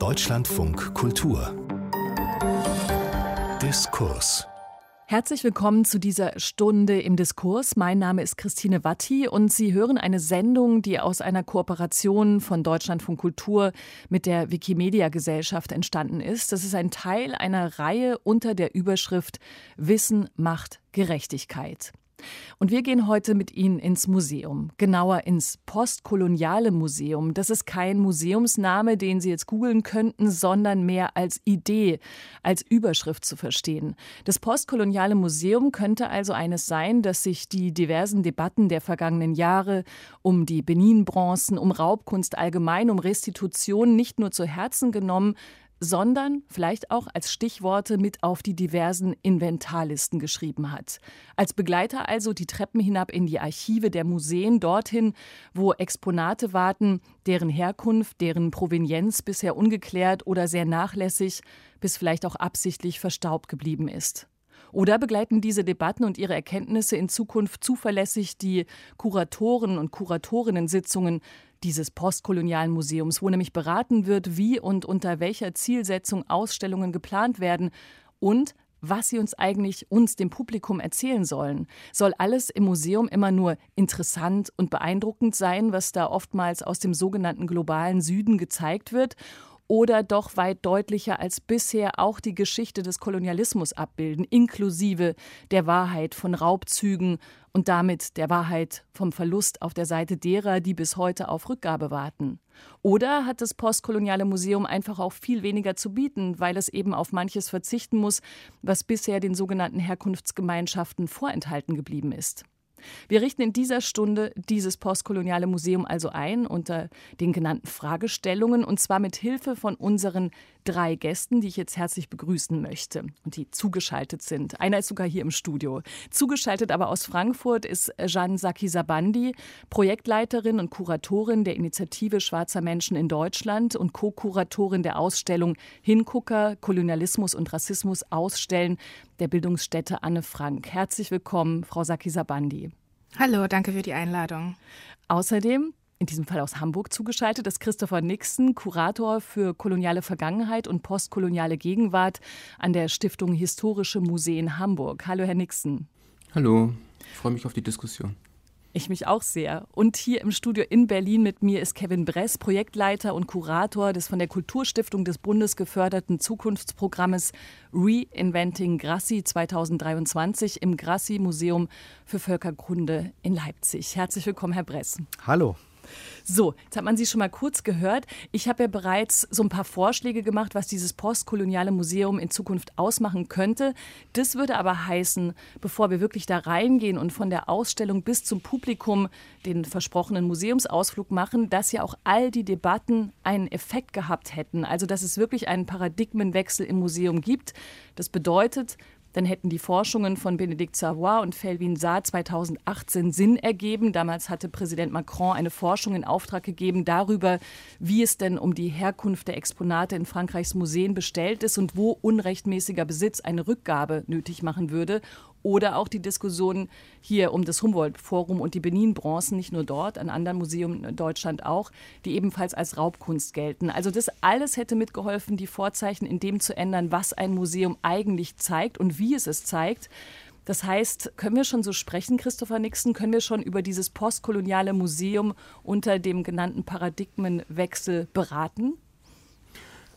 Deutschlandfunk Kultur Diskurs Herzlich willkommen zu dieser Stunde im Diskurs. Mein Name ist Christine Watti und Sie hören eine Sendung, die aus einer Kooperation von Deutschlandfunk Kultur mit der Wikimedia Gesellschaft entstanden ist. Das ist ein Teil einer Reihe unter der Überschrift Wissen macht Gerechtigkeit. Und wir gehen heute mit Ihnen ins Museum, genauer ins Postkoloniale Museum. Das ist kein Museumsname, den Sie jetzt googeln könnten, sondern mehr als Idee, als Überschrift zu verstehen. Das Postkoloniale Museum könnte also eines sein, das sich die diversen Debatten der vergangenen Jahre um die Benin-Bronzen, um Raubkunst allgemein, um Restitution nicht nur zu Herzen genommen, sondern vielleicht auch als Stichworte mit auf die diversen Inventarlisten geschrieben hat. Als Begleiter also die Treppen hinab in die Archive der Museen, dorthin, wo Exponate warten, deren Herkunft, deren Provenienz bisher ungeklärt oder sehr nachlässig bis vielleicht auch absichtlich verstaubt geblieben ist. Oder begleiten diese Debatten und ihre Erkenntnisse in Zukunft zuverlässig die Kuratoren und Kuratorinnen-Sitzungen dieses postkolonialen Museums, wo nämlich beraten wird, wie und unter welcher Zielsetzung Ausstellungen geplant werden und was sie uns eigentlich uns dem Publikum erzählen sollen. Soll alles im Museum immer nur interessant und beeindruckend sein, was da oftmals aus dem sogenannten globalen Süden gezeigt wird? Oder doch weit deutlicher als bisher auch die Geschichte des Kolonialismus abbilden, inklusive der Wahrheit von Raubzügen und damit der Wahrheit vom Verlust auf der Seite derer, die bis heute auf Rückgabe warten. Oder hat das Postkoloniale Museum einfach auch viel weniger zu bieten, weil es eben auf manches verzichten muss, was bisher den sogenannten Herkunftsgemeinschaften vorenthalten geblieben ist? Wir richten in dieser Stunde dieses postkoloniale Museum also ein unter den genannten Fragestellungen und zwar mit Hilfe von unseren drei Gästen, die ich jetzt herzlich begrüßen möchte und die zugeschaltet sind. Einer ist sogar hier im Studio. Zugeschaltet aber aus Frankfurt ist Jeanne Saki Sabandi, Projektleiterin und Kuratorin der Initiative Schwarzer Menschen in Deutschland und Co-Kuratorin der Ausstellung Hingucker, Kolonialismus und Rassismus ausstellen der Bildungsstätte Anne Frank. Herzlich willkommen, Frau Saki Sabandi. Hallo, danke für die Einladung. Außerdem in diesem Fall aus Hamburg zugeschaltet, ist Christopher Nixon, Kurator für koloniale Vergangenheit und postkoloniale Gegenwart an der Stiftung Historische Museen Hamburg. Hallo, Herr Nixon. Hallo, ich freue mich auf die Diskussion. Ich mich auch sehr. Und hier im Studio in Berlin mit mir ist Kevin Bress, Projektleiter und Kurator des von der Kulturstiftung des Bundes geförderten Zukunftsprogrammes Reinventing Grassi 2023 im Grassi Museum für Völkerkunde in Leipzig. Herzlich willkommen, Herr Bress. Hallo. So, jetzt hat man Sie schon mal kurz gehört. Ich habe ja bereits so ein paar Vorschläge gemacht, was dieses postkoloniale Museum in Zukunft ausmachen könnte. Das würde aber heißen, bevor wir wirklich da reingehen und von der Ausstellung bis zum Publikum den versprochenen Museumsausflug machen, dass ja auch all die Debatten einen Effekt gehabt hätten. Also, dass es wirklich einen Paradigmenwechsel im Museum gibt. Das bedeutet, dann hätten die Forschungen von Benedikt Savoy und Felvin Saar 2018 Sinn ergeben. Damals hatte Präsident Macron eine Forschung in Auftrag gegeben darüber, wie es denn um die Herkunft der Exponate in Frankreichs Museen bestellt ist und wo unrechtmäßiger Besitz eine Rückgabe nötig machen würde. Oder auch die Diskussion hier um das Humboldt-Forum und die Benin-Bronzen, nicht nur dort, an anderen Museen in Deutschland auch, die ebenfalls als Raubkunst gelten. Also das alles hätte mitgeholfen, die Vorzeichen in dem zu ändern, was ein Museum eigentlich zeigt und wie es es zeigt. Das heißt, können wir schon so sprechen, Christopher Nixon, können wir schon über dieses postkoloniale Museum unter dem genannten Paradigmenwechsel beraten?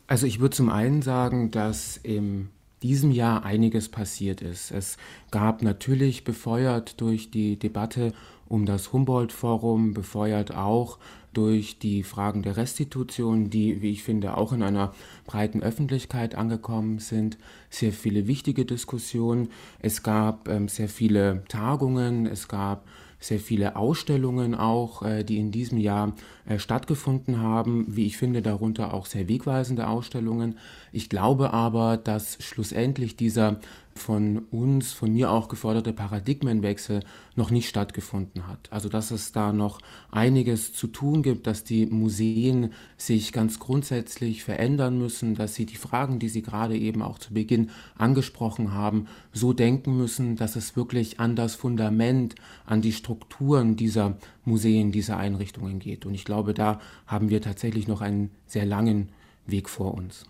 Also ich würde zum einen sagen, dass im diesem Jahr einiges passiert ist. Es gab natürlich, befeuert durch die Debatte um das Humboldt-Forum, befeuert auch durch die Fragen der Restitution, die, wie ich finde, auch in einer breiten Öffentlichkeit angekommen sind, sehr viele wichtige Diskussionen. Es gab ähm, sehr viele Tagungen, es gab sehr viele Ausstellungen auch, äh, die in diesem Jahr äh, stattgefunden haben, wie ich finde, darunter auch sehr wegweisende Ausstellungen. Ich glaube aber, dass schlussendlich dieser von uns, von mir auch geforderte Paradigmenwechsel noch nicht stattgefunden hat. Also dass es da noch einiges zu tun gibt, dass die Museen sich ganz grundsätzlich verändern müssen, dass sie die Fragen, die Sie gerade eben auch zu Beginn angesprochen haben, so denken müssen, dass es wirklich an das Fundament, an die Strukturen dieser Museen, dieser Einrichtungen geht. Und ich glaube, da haben wir tatsächlich noch einen sehr langen Weg vor uns.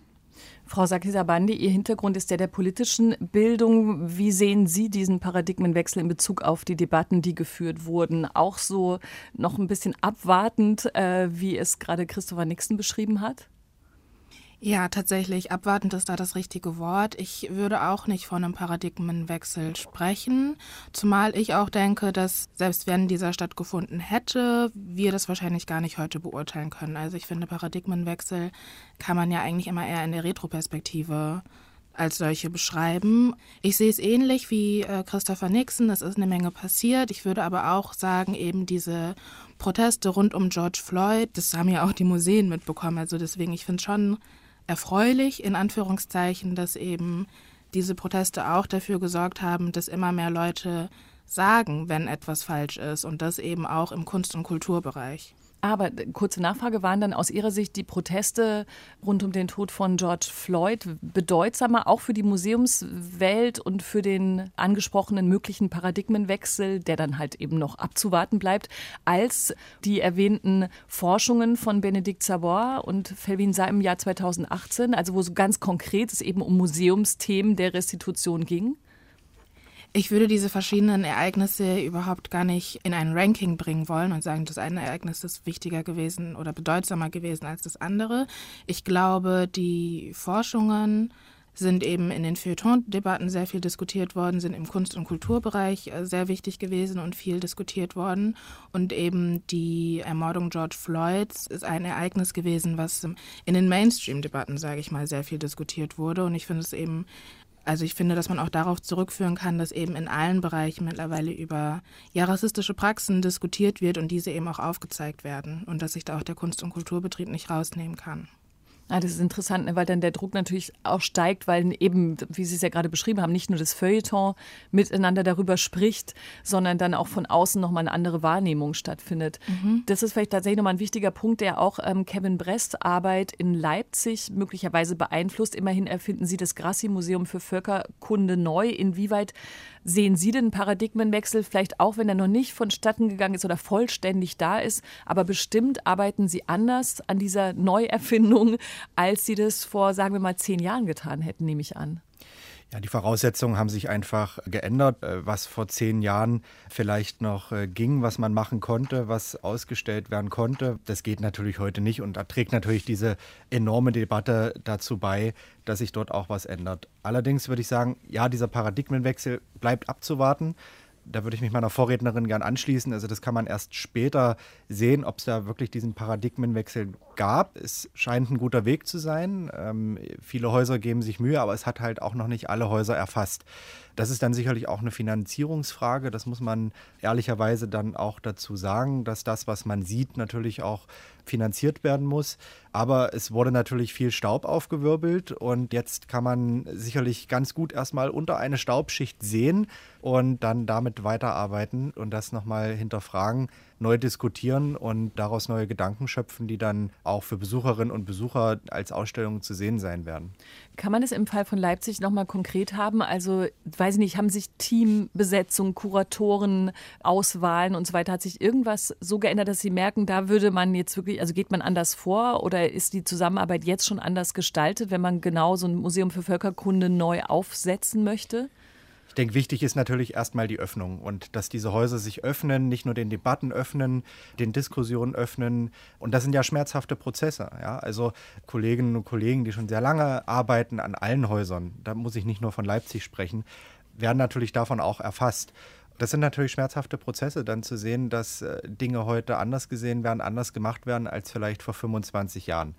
Frau Sakisabandi, Ihr Hintergrund ist der der politischen Bildung. Wie sehen Sie diesen Paradigmenwechsel in Bezug auf die Debatten, die geführt wurden? Auch so noch ein bisschen abwartend, äh, wie es gerade Christopher Nixon beschrieben hat? Ja, tatsächlich. Abwartend ist da das richtige Wort. Ich würde auch nicht von einem Paradigmenwechsel sprechen, zumal ich auch denke, dass selbst wenn dieser stattgefunden hätte, wir das wahrscheinlich gar nicht heute beurteilen können. Also ich finde, Paradigmenwechsel kann man ja eigentlich immer eher in der Retroperspektive als solche beschreiben. Ich sehe es ähnlich wie äh, Christopher Nixon. Es ist eine Menge passiert. Ich würde aber auch sagen, eben diese Proteste rund um George Floyd, das haben ja auch die Museen mitbekommen. Also deswegen, ich finde es schon erfreulich, in Anführungszeichen, dass eben diese Proteste auch dafür gesorgt haben, dass immer mehr Leute sagen, wenn etwas falsch ist und das eben auch im Kunst- und Kulturbereich. Aber kurze Nachfrage, waren dann aus Ihrer Sicht die Proteste rund um den Tod von George Floyd bedeutsamer, auch für die Museumswelt und für den angesprochenen möglichen Paradigmenwechsel, der dann halt eben noch abzuwarten bleibt, als die erwähnten Forschungen von Benedikt Savoy und Felvin Sa im Jahr 2018, also wo so ganz konkret es eben um Museumsthemen der Restitution ging? Ich würde diese verschiedenen Ereignisse überhaupt gar nicht in ein Ranking bringen wollen und sagen, das eine Ereignis ist wichtiger gewesen oder bedeutsamer gewesen als das andere. Ich glaube, die Forschungen sind eben in den Feuilleton-Debatten sehr viel diskutiert worden, sind im Kunst- und Kulturbereich äh, sehr wichtig gewesen und viel diskutiert worden. Und eben die Ermordung George Floyds ist ein Ereignis gewesen, was in den Mainstream-Debatten, sage ich mal, sehr viel diskutiert wurde. Und ich finde es eben also ich finde, dass man auch darauf zurückführen kann, dass eben in allen Bereichen mittlerweile über ja, rassistische Praxen diskutiert wird und diese eben auch aufgezeigt werden und dass sich da auch der Kunst- und Kulturbetrieb nicht rausnehmen kann. Ah, das ist interessant, ne, weil dann der Druck natürlich auch steigt, weil eben, wie Sie es ja gerade beschrieben haben, nicht nur das Feuilleton miteinander darüber spricht, sondern dann auch von außen nochmal eine andere Wahrnehmung stattfindet. Mhm. Das ist vielleicht tatsächlich nochmal ein wichtiger Punkt, der auch ähm, Kevin Brest Arbeit in Leipzig möglicherweise beeinflusst. Immerhin erfinden Sie das Grassi-Museum für Völkerkunde neu. Inwieweit Sehen Sie den Paradigmenwechsel vielleicht auch, wenn er noch nicht vonstatten gegangen ist oder vollständig da ist, aber bestimmt arbeiten Sie anders an dieser Neuerfindung, als Sie das vor, sagen wir mal, zehn Jahren getan hätten, nehme ich an. Ja, die Voraussetzungen haben sich einfach geändert. Äh, was vor zehn Jahren vielleicht noch äh, ging, was man machen konnte, was ausgestellt werden konnte, das geht natürlich heute nicht. Und da trägt natürlich diese enorme Debatte dazu bei, dass sich dort auch was ändert. Allerdings würde ich sagen, ja, dieser Paradigmenwechsel bleibt abzuwarten da würde ich mich meiner Vorrednerin gern anschließen. Also das kann man erst später sehen, ob es da wirklich diesen Paradigmenwechsel gab. Es scheint ein guter Weg zu sein. Ähm, viele Häuser geben sich Mühe, aber es hat halt auch noch nicht alle Häuser erfasst. Das ist dann sicherlich auch eine Finanzierungsfrage. Das muss man ehrlicherweise dann auch dazu sagen, dass das, was man sieht, natürlich auch finanziert werden muss. Aber es wurde natürlich viel Staub aufgewirbelt und jetzt kann man sicherlich ganz gut erstmal unter eine Staubschicht sehen und dann damit weiterarbeiten und das nochmal hinterfragen, neu diskutieren und daraus neue Gedanken schöpfen, die dann auch für Besucherinnen und Besucher als Ausstellung zu sehen sein werden. Kann man es im Fall von Leipzig nochmal konkret haben? Also, weiß ich nicht, haben sich Teambesetzung, Kuratoren, Auswahlen und so weiter, hat sich irgendwas so geändert, dass Sie merken, da würde man jetzt wirklich, also geht man anders vor oder ist die Zusammenarbeit jetzt schon anders gestaltet, wenn man genau so ein Museum für Völkerkunde neu aufsetzen möchte? Ich denke, wichtig ist natürlich erstmal die Öffnung und dass diese Häuser sich öffnen, nicht nur den Debatten öffnen, den Diskussionen öffnen. Und das sind ja schmerzhafte Prozesse. Ja? Also Kolleginnen und Kollegen, die schon sehr lange arbeiten an allen Häusern, da muss ich nicht nur von Leipzig sprechen, werden natürlich davon auch erfasst. Das sind natürlich schmerzhafte Prozesse, dann zu sehen, dass äh, Dinge heute anders gesehen werden, anders gemacht werden als vielleicht vor 25 Jahren.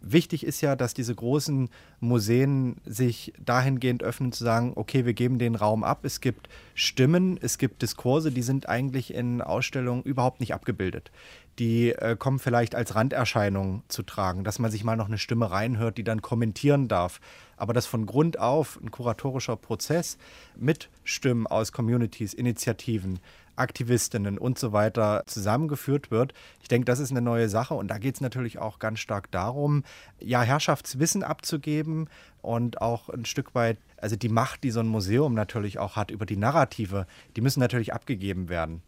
Wichtig ist ja, dass diese großen Museen sich dahingehend öffnen, zu sagen, okay, wir geben den Raum ab. Es gibt Stimmen, es gibt Diskurse, die sind eigentlich in Ausstellungen überhaupt nicht abgebildet. Die äh, kommen vielleicht als Randerscheinung zu tragen, dass man sich mal noch eine Stimme reinhört, die dann kommentieren darf. Aber dass von Grund auf ein kuratorischer Prozess mit Stimmen aus Communities, Initiativen, Aktivistinnen und so weiter zusammengeführt wird. Ich denke, das ist eine neue Sache und da geht es natürlich auch ganz stark darum, ja, Herrschaftswissen abzugeben und auch ein Stück weit, also die Macht, die so ein Museum natürlich auch hat über die Narrative, die müssen natürlich abgegeben werden.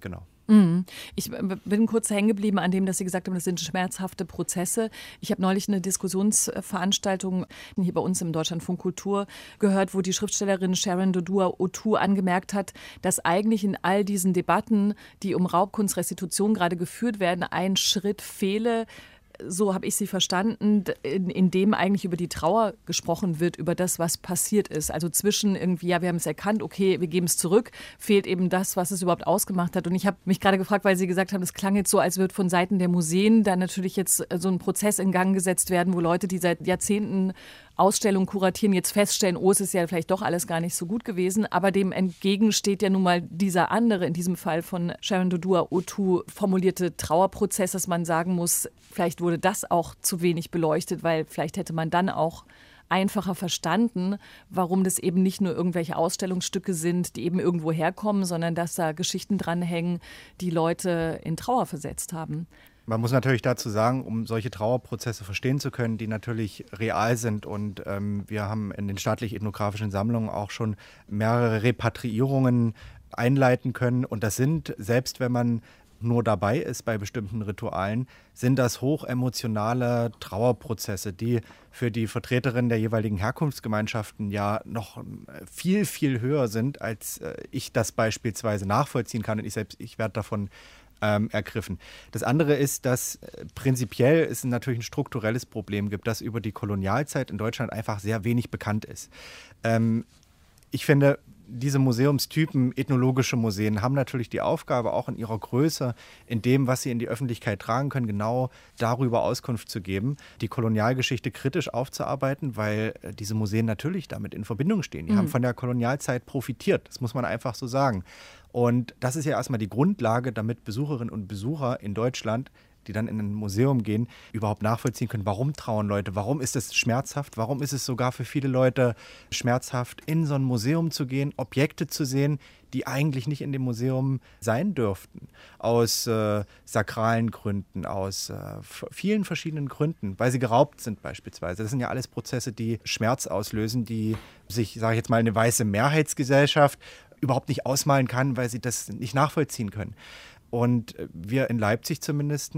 Genau. Mhm. Ich bin kurz hängen geblieben an dem, dass Sie gesagt haben, das sind schmerzhafte Prozesse. Ich habe neulich eine Diskussionsveranstaltung hier bei uns im Deutschlandfunk Kultur gehört, wo die Schriftstellerin Sharon Dodua Otu angemerkt hat, dass eigentlich in all diesen Debatten, die um Raubkunstrestitution gerade geführt werden, ein Schritt fehle, so habe ich sie verstanden, in, in, dem eigentlich über die Trauer gesprochen wird, über das, was passiert ist. Also zwischen irgendwie, ja, wir haben es erkannt, okay, wir geben es zurück, fehlt eben das, was es überhaupt ausgemacht hat. Und ich habe mich gerade gefragt, weil Sie gesagt haben, es klang jetzt so, als würde von Seiten der Museen da natürlich jetzt so ein Prozess in Gang gesetzt werden, wo Leute, die seit Jahrzehnten Ausstellung kuratieren, jetzt feststellen, oh, es ist ja vielleicht doch alles gar nicht so gut gewesen. Aber dem entgegen steht ja nun mal dieser andere, in diesem Fall von Sharon Dodua Otu formulierte Trauerprozess, dass man sagen muss, vielleicht wurde das auch zu wenig beleuchtet, weil vielleicht hätte man dann auch einfacher verstanden, warum das eben nicht nur irgendwelche Ausstellungsstücke sind, die eben irgendwo herkommen, sondern dass da Geschichten dranhängen, die Leute in Trauer versetzt haben. Man muss natürlich dazu sagen, um solche Trauerprozesse verstehen zu können, die natürlich real sind. Und ähm, wir haben in den staatlich-ethnografischen Sammlungen auch schon mehrere Repatriierungen einleiten können. Und das sind, selbst wenn man nur dabei ist bei bestimmten Ritualen, sind das hochemotionale Trauerprozesse, die für die Vertreterinnen der jeweiligen Herkunftsgemeinschaften ja noch viel, viel höher sind, als äh, ich das beispielsweise nachvollziehen kann. Und ich selbst, ich werde davon ähm, ergriffen. Das andere ist, dass äh, prinzipiell es natürlich ein strukturelles Problem gibt, das über die Kolonialzeit in Deutschland einfach sehr wenig bekannt ist. Ähm, ich finde, diese Museumstypen, ethnologische Museen, haben natürlich die Aufgabe, auch in ihrer Größe, in dem, was sie in die Öffentlichkeit tragen können, genau darüber Auskunft zu geben, die Kolonialgeschichte kritisch aufzuarbeiten, weil äh, diese Museen natürlich damit in Verbindung stehen. Die mhm. haben von der Kolonialzeit profitiert, das muss man einfach so sagen. Und das ist ja erstmal die Grundlage, damit Besucherinnen und Besucher in Deutschland die dann in ein Museum gehen, überhaupt nachvollziehen können, warum trauen Leute, warum ist es schmerzhaft, warum ist es sogar für viele Leute schmerzhaft, in so ein Museum zu gehen, Objekte zu sehen, die eigentlich nicht in dem Museum sein dürften, aus äh, sakralen Gründen, aus äh, vielen verschiedenen Gründen, weil sie geraubt sind beispielsweise. Das sind ja alles Prozesse, die Schmerz auslösen, die sich, sage ich jetzt mal, eine weiße Mehrheitsgesellschaft überhaupt nicht ausmalen kann, weil sie das nicht nachvollziehen können. Und wir in Leipzig zumindest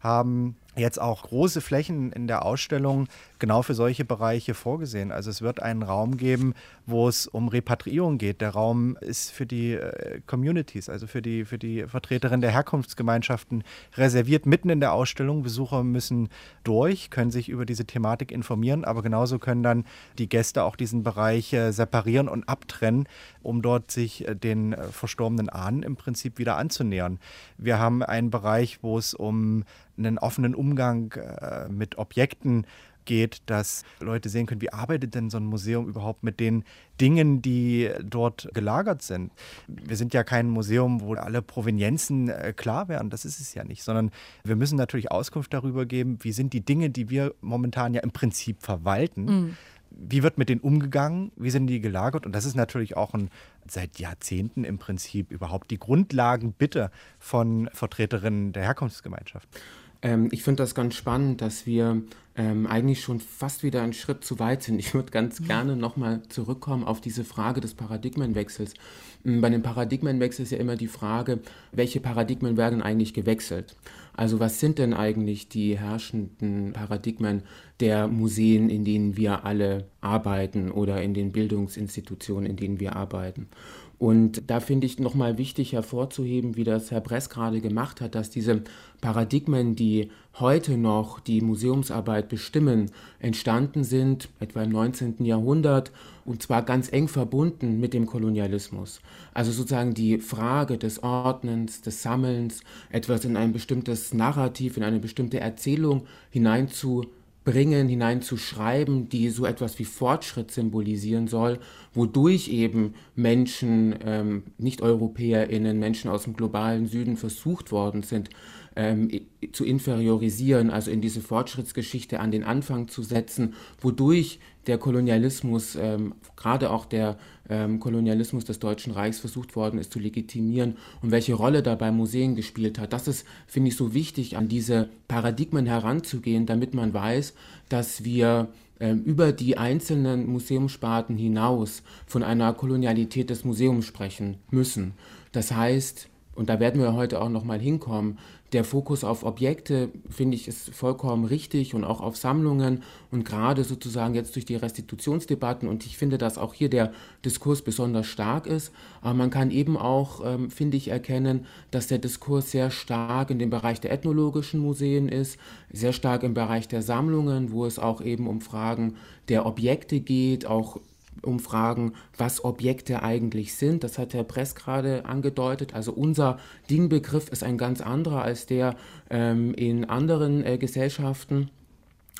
haben jetzt auch große Flächen in der Ausstellung genau für solche Bereiche vorgesehen. Also es wird einen Raum geben, wo es um Repatriierung geht. Der Raum ist für die äh, Communities, also für die, für die Vertreterinnen der Herkunftsgemeinschaften reserviert, mitten in der Ausstellung. Besucher müssen durch, können sich über diese Thematik informieren, aber genauso können dann die Gäste auch diesen Bereich äh, separieren und abtrennen, um dort sich äh, den verstorbenen Ahnen im Prinzip wieder anzunähern. Wir haben einen Bereich, wo es um einen offenen Umgang äh, mit Objekten geht, dass Leute sehen können, wie arbeitet denn so ein Museum überhaupt mit den Dingen, die dort gelagert sind. Wir sind ja kein Museum, wo alle Provenienzen äh, klar wären, das ist es ja nicht, sondern wir müssen natürlich Auskunft darüber geben, wie sind die Dinge, die wir momentan ja im Prinzip verwalten. Mhm. Wie wird mit denen umgegangen? Wie sind die gelagert? Und das ist natürlich auch ein, seit Jahrzehnten im Prinzip überhaupt die Grundlagen bitte von Vertreterinnen der Herkunftsgemeinschaft. Ähm, ich finde das ganz spannend, dass wir ähm, eigentlich schon fast wieder einen Schritt zu weit sind. Ich würde ganz gerne nochmal zurückkommen auf diese Frage des Paradigmenwechsels. Ähm, bei dem Paradigmenwechsel ist ja immer die Frage, welche Paradigmen werden eigentlich gewechselt? Also was sind denn eigentlich die herrschenden Paradigmen der Museen, in denen wir alle arbeiten oder in den Bildungsinstitutionen, in denen wir arbeiten? Und da finde ich nochmal wichtig hervorzuheben, wie das Herr Bress gerade gemacht hat, dass diese Paradigmen, die heute noch die Museumsarbeit bestimmen, entstanden sind, etwa im 19. Jahrhundert, und zwar ganz eng verbunden mit dem Kolonialismus. Also sozusagen die Frage des Ordnens, des Sammelns, etwas in ein bestimmtes Narrativ, in eine bestimmte Erzählung hineinzu bringen, hineinzuschreiben, die so etwas wie Fortschritt symbolisieren soll, wodurch eben Menschen, ähm, Nicht-EuropäerInnen, Menschen aus dem globalen Süden versucht worden sind, ähm, zu inferiorisieren, also in diese Fortschrittsgeschichte an den Anfang zu setzen, wodurch der Kolonialismus, ähm, gerade auch der ähm, Kolonialismus des Deutschen Reichs versucht worden ist zu legitimieren und welche Rolle dabei Museen gespielt hat. Das ist, finde ich, so wichtig, an diese Paradigmen heranzugehen, damit man weiß, dass wir ähm, über die einzelnen Museumssparten hinaus von einer Kolonialität des Museums sprechen müssen. Das heißt, und da werden wir heute auch noch mal hinkommen, der Fokus auf Objekte, finde ich, ist vollkommen richtig und auch auf Sammlungen und gerade sozusagen jetzt durch die Restitutionsdebatten und ich finde, dass auch hier der Diskurs besonders stark ist, aber man kann eben auch, ähm, finde ich, erkennen, dass der Diskurs sehr stark in dem Bereich der ethnologischen Museen ist, sehr stark im Bereich der Sammlungen, wo es auch eben um Fragen der Objekte geht, auch umfragen, was Objekte eigentlich sind. Das hat Herr Press gerade angedeutet. Also unser Dingbegriff ist ein ganz anderer als der ähm, in anderen äh, Gesellschaften.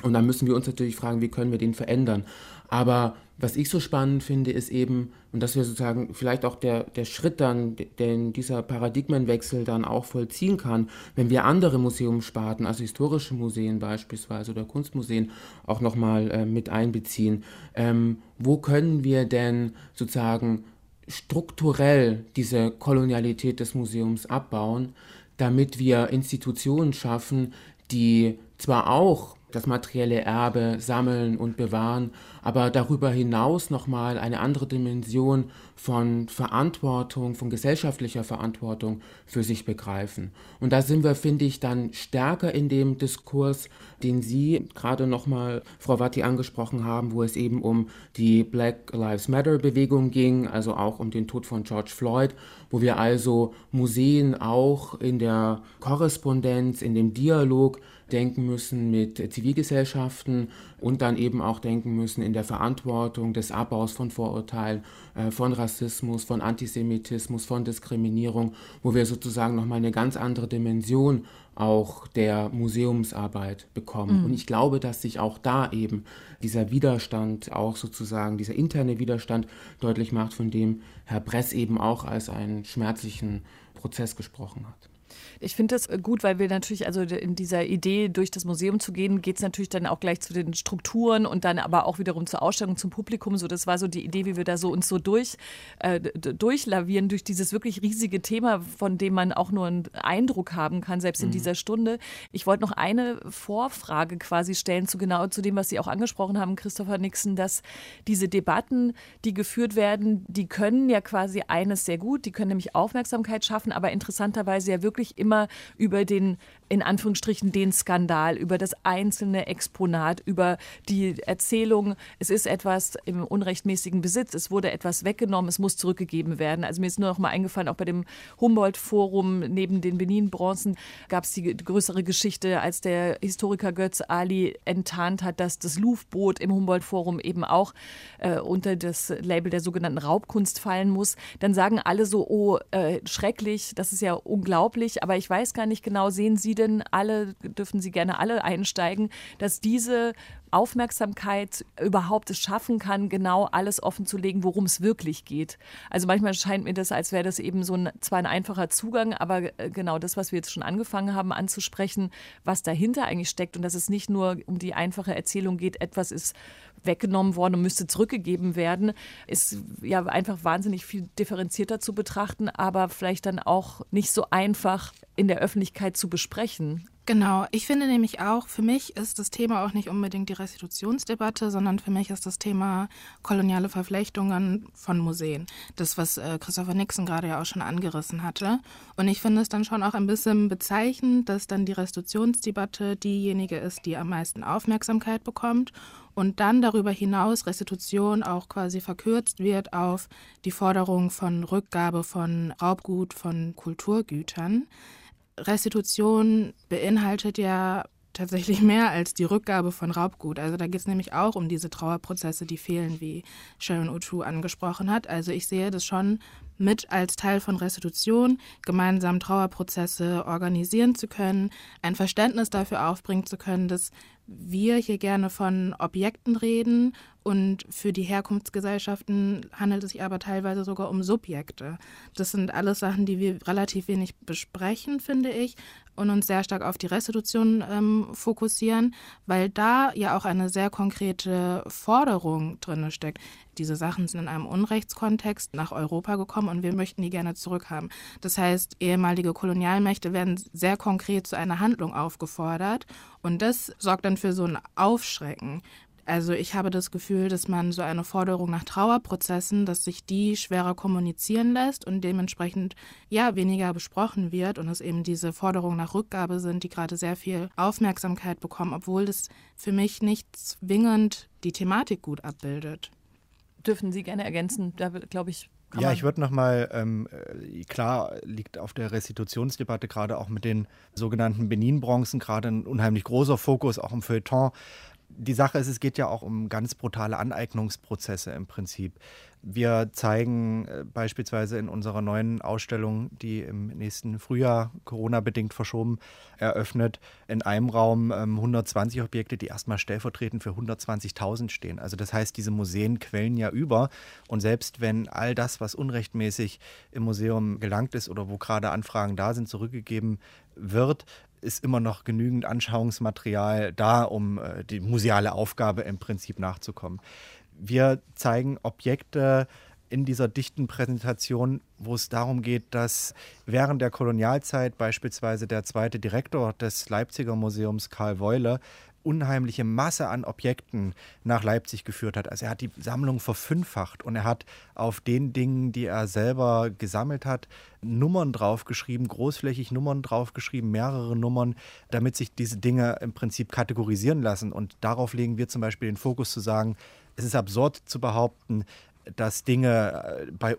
Und dann müssen wir uns natürlich fragen, wie können wir den verändern. Aber was ich so spannend finde, ist eben, und das wäre sozusagen vielleicht auch der, der Schritt dann, den dieser Paradigmenwechsel dann auch vollziehen kann, wenn wir andere Museumssparten, also historische Museen beispielsweise oder Kunstmuseen auch nochmal äh, mit einbeziehen. Ähm, wo können wir denn sozusagen strukturell diese Kolonialität des Museums abbauen, damit wir Institutionen schaffen, die zwar auch das materielle Erbe sammeln und bewahren, aber darüber hinaus nochmal eine andere Dimension von Verantwortung, von gesellschaftlicher Verantwortung für sich begreifen. Und da sind wir, finde ich, dann stärker in dem Diskurs, den Sie gerade nochmal, Frau Watti, angesprochen haben, wo es eben um die Black Lives Matter Bewegung ging, also auch um den Tod von George Floyd, wo wir also Museen auch in der Korrespondenz, in dem Dialog denken müssen mit Zivilgesellschaften und dann eben auch denken müssen in der Verantwortung des Abbaus von Vorurteilen, äh, von Rassismus, von Antisemitismus, von Diskriminierung, wo wir sozusagen nochmal eine ganz andere Dimension auch der Museumsarbeit bekommen. Mhm. Und ich glaube, dass sich auch da eben dieser Widerstand, auch sozusagen dieser interne Widerstand deutlich macht, von dem Herr Bress eben auch als einen schmerzlichen Prozess gesprochen hat. Ich finde das gut, weil wir natürlich, also in dieser Idee, durch das Museum zu gehen, geht es natürlich dann auch gleich zu den Strukturen und dann aber auch wiederum zur Ausstellung, zum Publikum. So, das war so die Idee, wie wir da so uns so durch, äh, durchlavieren durch dieses wirklich riesige Thema, von dem man auch nur einen Eindruck haben kann, selbst in mhm. dieser Stunde. Ich wollte noch eine Vorfrage quasi stellen zu genau zu dem, was Sie auch angesprochen haben, Christopher Nixon, dass diese Debatten, die geführt werden, die können ja quasi eines sehr gut, die können nämlich Aufmerksamkeit schaffen, aber interessanterweise ja wirklich immer immer über den, in Anführungsstrichen, den Skandal, über das einzelne Exponat, über die Erzählung, es ist etwas im unrechtmäßigen Besitz, es wurde etwas weggenommen, es muss zurückgegeben werden. Also mir ist nur noch mal eingefallen, auch bei dem Humboldt-Forum neben den Benin-Bronzen gab es die größere Geschichte, als der Historiker Götz Ali enttarnt hat, dass das Louvre-Boot im Humboldt-Forum eben auch äh, unter das Label der sogenannten Raubkunst fallen muss. Dann sagen alle so, oh, äh, schrecklich, das ist ja unglaublich, aber ich weiß gar nicht genau, sehen Sie denn alle, dürfen Sie gerne alle einsteigen, dass diese Aufmerksamkeit überhaupt es schaffen kann, genau alles offenzulegen, worum es wirklich geht. Also manchmal scheint mir das, als wäre das eben so ein, zwar ein einfacher Zugang, aber äh, genau das, was wir jetzt schon angefangen haben anzusprechen, was dahinter eigentlich steckt und dass es nicht nur um die einfache Erzählung geht, etwas ist weggenommen worden und müsste zurückgegeben werden, ist ja einfach wahnsinnig viel differenzierter zu betrachten, aber vielleicht dann auch nicht so einfach in der Öffentlichkeit zu besprechen. Genau, ich finde nämlich auch, für mich ist das Thema auch nicht unbedingt die Restitutionsdebatte, sondern für mich ist das Thema koloniale Verflechtungen von Museen. Das, was äh, Christopher Nixon gerade ja auch schon angerissen hatte. Und ich finde es dann schon auch ein bisschen bezeichnend, dass dann die Restitutionsdebatte diejenige ist, die am meisten Aufmerksamkeit bekommt und dann darüber hinaus Restitution auch quasi verkürzt wird auf die Forderung von Rückgabe von Raubgut, von Kulturgütern. Restitution beinhaltet ja tatsächlich mehr als die Rückgabe von Raubgut. Also da geht es nämlich auch um diese Trauerprozesse, die fehlen, wie Sharon O'Toole angesprochen hat. Also ich sehe das schon mit als Teil von Restitution, gemeinsam Trauerprozesse organisieren zu können, ein Verständnis dafür aufbringen zu können, dass wir hier gerne von Objekten reden und für die Herkunftsgesellschaften handelt es sich aber teilweise sogar um Subjekte. Das sind alles Sachen, die wir relativ wenig besprechen, finde ich, und uns sehr stark auf die Restitution ähm, fokussieren, weil da ja auch eine sehr konkrete Forderung drin steckt. Diese Sachen sind in einem Unrechtskontext nach Europa gekommen und wir möchten die gerne zurückhaben. Das heißt, ehemalige Kolonialmächte werden sehr konkret zu einer Handlung aufgefordert und das sorgt dann für so ein Aufschrecken. Also ich habe das Gefühl, dass man so eine Forderung nach Trauerprozessen, dass sich die schwerer kommunizieren lässt und dementsprechend ja weniger besprochen wird und es eben diese Forderungen nach Rückgabe sind, die gerade sehr viel Aufmerksamkeit bekommen, obwohl das für mich nicht zwingend die Thematik gut abbildet. Dürfen Sie gerne ergänzen, da glaube ich. Ja, ich würde nochmal, ähm, äh, klar liegt auf der Restitutionsdebatte gerade auch mit den sogenannten Benin-Bronzen gerade ein unheimlich großer Fokus, auch im Feuilleton die Sache ist, es geht ja auch um ganz brutale Aneignungsprozesse im Prinzip. Wir zeigen äh, beispielsweise in unserer neuen Ausstellung, die im nächsten Frühjahr Corona-bedingt verschoben eröffnet, in einem Raum ähm, 120 Objekte, die erstmal stellvertretend für 120.000 stehen. Also das heißt, diese Museen quellen ja über und selbst wenn all das, was unrechtmäßig im Museum gelangt ist oder wo gerade Anfragen da sind, zurückgegeben wird, ist immer noch genügend Anschauungsmaterial da, um äh, die museale Aufgabe im Prinzip nachzukommen. Wir zeigen Objekte in dieser dichten Präsentation, wo es darum geht, dass während der Kolonialzeit beispielsweise der zweite Direktor des Leipziger Museums Karl Weule unheimliche Masse an Objekten nach Leipzig geführt hat. Also er hat die Sammlung verfünffacht und er hat auf den Dingen, die er selber gesammelt hat, Nummern draufgeschrieben, großflächig Nummern draufgeschrieben, mehrere Nummern, damit sich diese Dinge im Prinzip kategorisieren lassen. Und darauf legen wir zum Beispiel den Fokus zu sagen, es ist absurd zu behaupten, dass Dinge äh, bei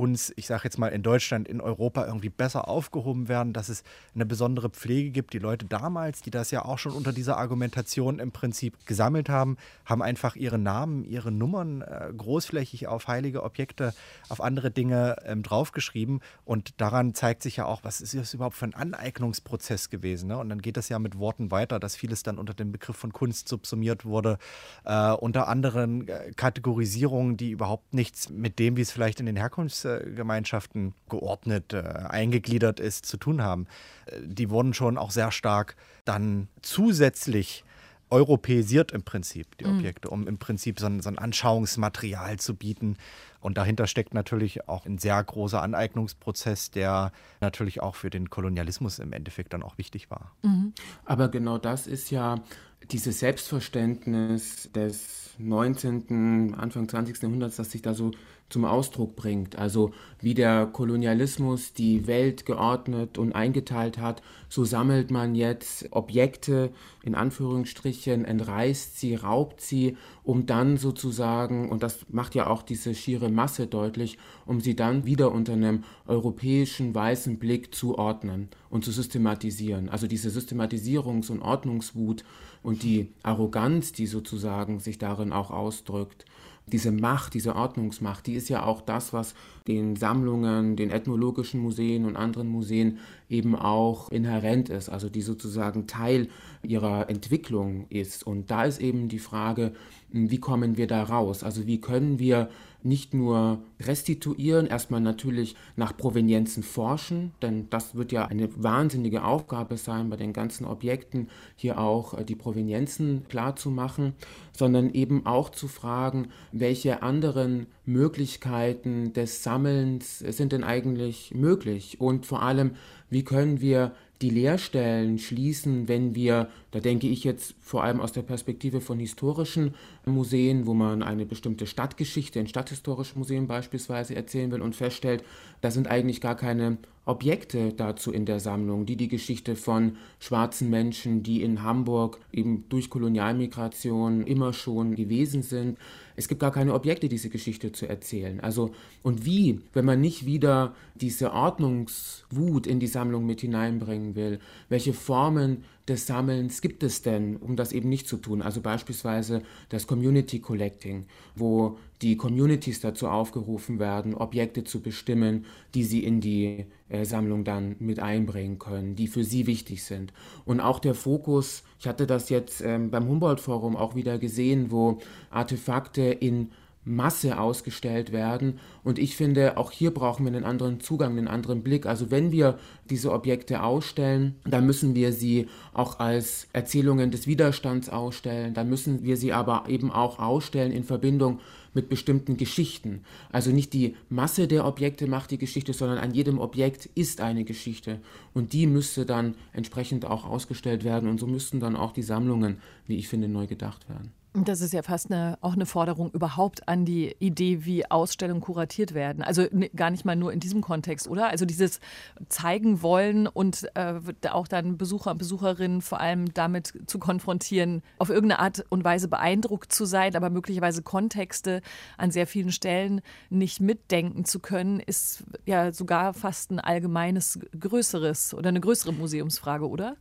uns, ich sage jetzt mal in Deutschland, in Europa irgendwie besser aufgehoben werden, dass es eine besondere Pflege gibt. Die Leute damals, die das ja auch schon unter dieser Argumentation im Prinzip gesammelt haben, haben einfach ihre Namen, ihre Nummern äh, großflächig auf heilige Objekte, auf andere Dinge ähm, draufgeschrieben. Und daran zeigt sich ja auch, was ist das überhaupt für ein Aneignungsprozess gewesen. Ne? Und dann geht das ja mit Worten weiter, dass vieles dann unter dem Begriff von Kunst subsumiert wurde, äh, unter anderen äh, Kategorisierungen, die überhaupt nichts mit dem, wie es vielleicht in den Herkunfts Gemeinschaften geordnet, äh, eingegliedert ist, zu tun haben. Äh, die wurden schon auch sehr stark dann zusätzlich europäisiert im Prinzip, die mhm. Objekte, um im Prinzip so ein, so ein, Anschauungsmaterial zu bieten. Und dahinter steckt natürlich auch ein sehr großer Aneignungsprozess, der natürlich auch für den Kolonialismus im Endeffekt dann auch wichtig war. Mhm. Aber genau das ist ja dieses Selbstverständnis des 19., Anfang 20. Jahrhunderts, das sich da so zum Ausdruck bringt. Also wie der Kolonialismus die Welt geordnet und eingeteilt hat, so sammelt man jetzt Objekte in Anführungsstrichen, entreißt sie, raubt sie, um dann sozusagen, und das macht ja auch diese schiere Masse deutlich, um sie dann wieder unter einem europäischen weißen Blick zu ordnen und zu systematisieren. Also diese Systematisierungs- und Ordnungswut und die Arroganz, die sozusagen sich darin auch ausdrückt, diese Macht, diese Ordnungsmacht, die ist ja auch das, was den Sammlungen, den ethnologischen Museen und anderen Museen eben auch inhärent ist, also die sozusagen Teil ihrer Entwicklung ist. Und da ist eben die Frage, wie kommen wir da raus? Also wie können wir nicht nur restituieren, erstmal natürlich nach Provenienzen forschen, denn das wird ja eine wahnsinnige Aufgabe sein, bei den ganzen Objekten hier auch äh, die Provenienzen klar zu machen, sondern eben auch zu fragen, welche anderen Möglichkeiten des Sammelns sind denn eigentlich möglich? Und vor allem, wie können wir die Leerstellen schließen, wenn wir, da denke ich jetzt vor allem aus der Perspektive von historischen Museen, wo man eine bestimmte Stadtgeschichte in stadthistorischen Museen beispielsweise erzählen will und feststellt, da sind eigentlich gar keine Objekte dazu in der Sammlung, die die Geschichte von schwarzen Menschen, die in Hamburg eben durch Kolonialmigration immer schon gewesen sind. Es gibt gar keine Objekte, diese Geschichte zu erzählen. Also, und wie, wenn man nicht wieder diese Ordnungswut in die Sammlung mit hineinbringen will? Welche Formen des Sammelns gibt es denn, um das eben nicht zu tun? Also beispielsweise das Community Collecting, wo die Communities dazu aufgerufen werden, Objekte zu bestimmen, die sie in die äh, Sammlung dann mit einbringen können, die für sie wichtig sind. Und auch der Fokus, ich hatte das jetzt ähm, beim Humboldt-Forum auch wieder gesehen, wo Artefakte in Masse ausgestellt werden. Und ich finde, auch hier brauchen wir einen anderen Zugang, einen anderen Blick. Also wenn wir diese Objekte ausstellen, dann müssen wir sie auch als Erzählungen des Widerstands ausstellen. Dann müssen wir sie aber eben auch ausstellen in Verbindung mit bestimmten Geschichten. Also nicht die Masse der Objekte macht die Geschichte, sondern an jedem Objekt ist eine Geschichte. Und die müsste dann entsprechend auch ausgestellt werden. Und so müssten dann auch die Sammlungen, wie ich finde, neu gedacht werden. Das ist ja fast eine, auch eine Forderung überhaupt an die Idee, wie Ausstellungen kuratiert werden. Also gar nicht mal nur in diesem Kontext, oder? Also dieses zeigen wollen und äh, auch dann Besucher und Besucherinnen vor allem damit zu konfrontieren, auf irgendeine Art und Weise beeindruckt zu sein, aber möglicherweise Kontexte an sehr vielen Stellen nicht mitdenken zu können, ist ja sogar fast ein allgemeines größeres oder eine größere Museumsfrage, oder?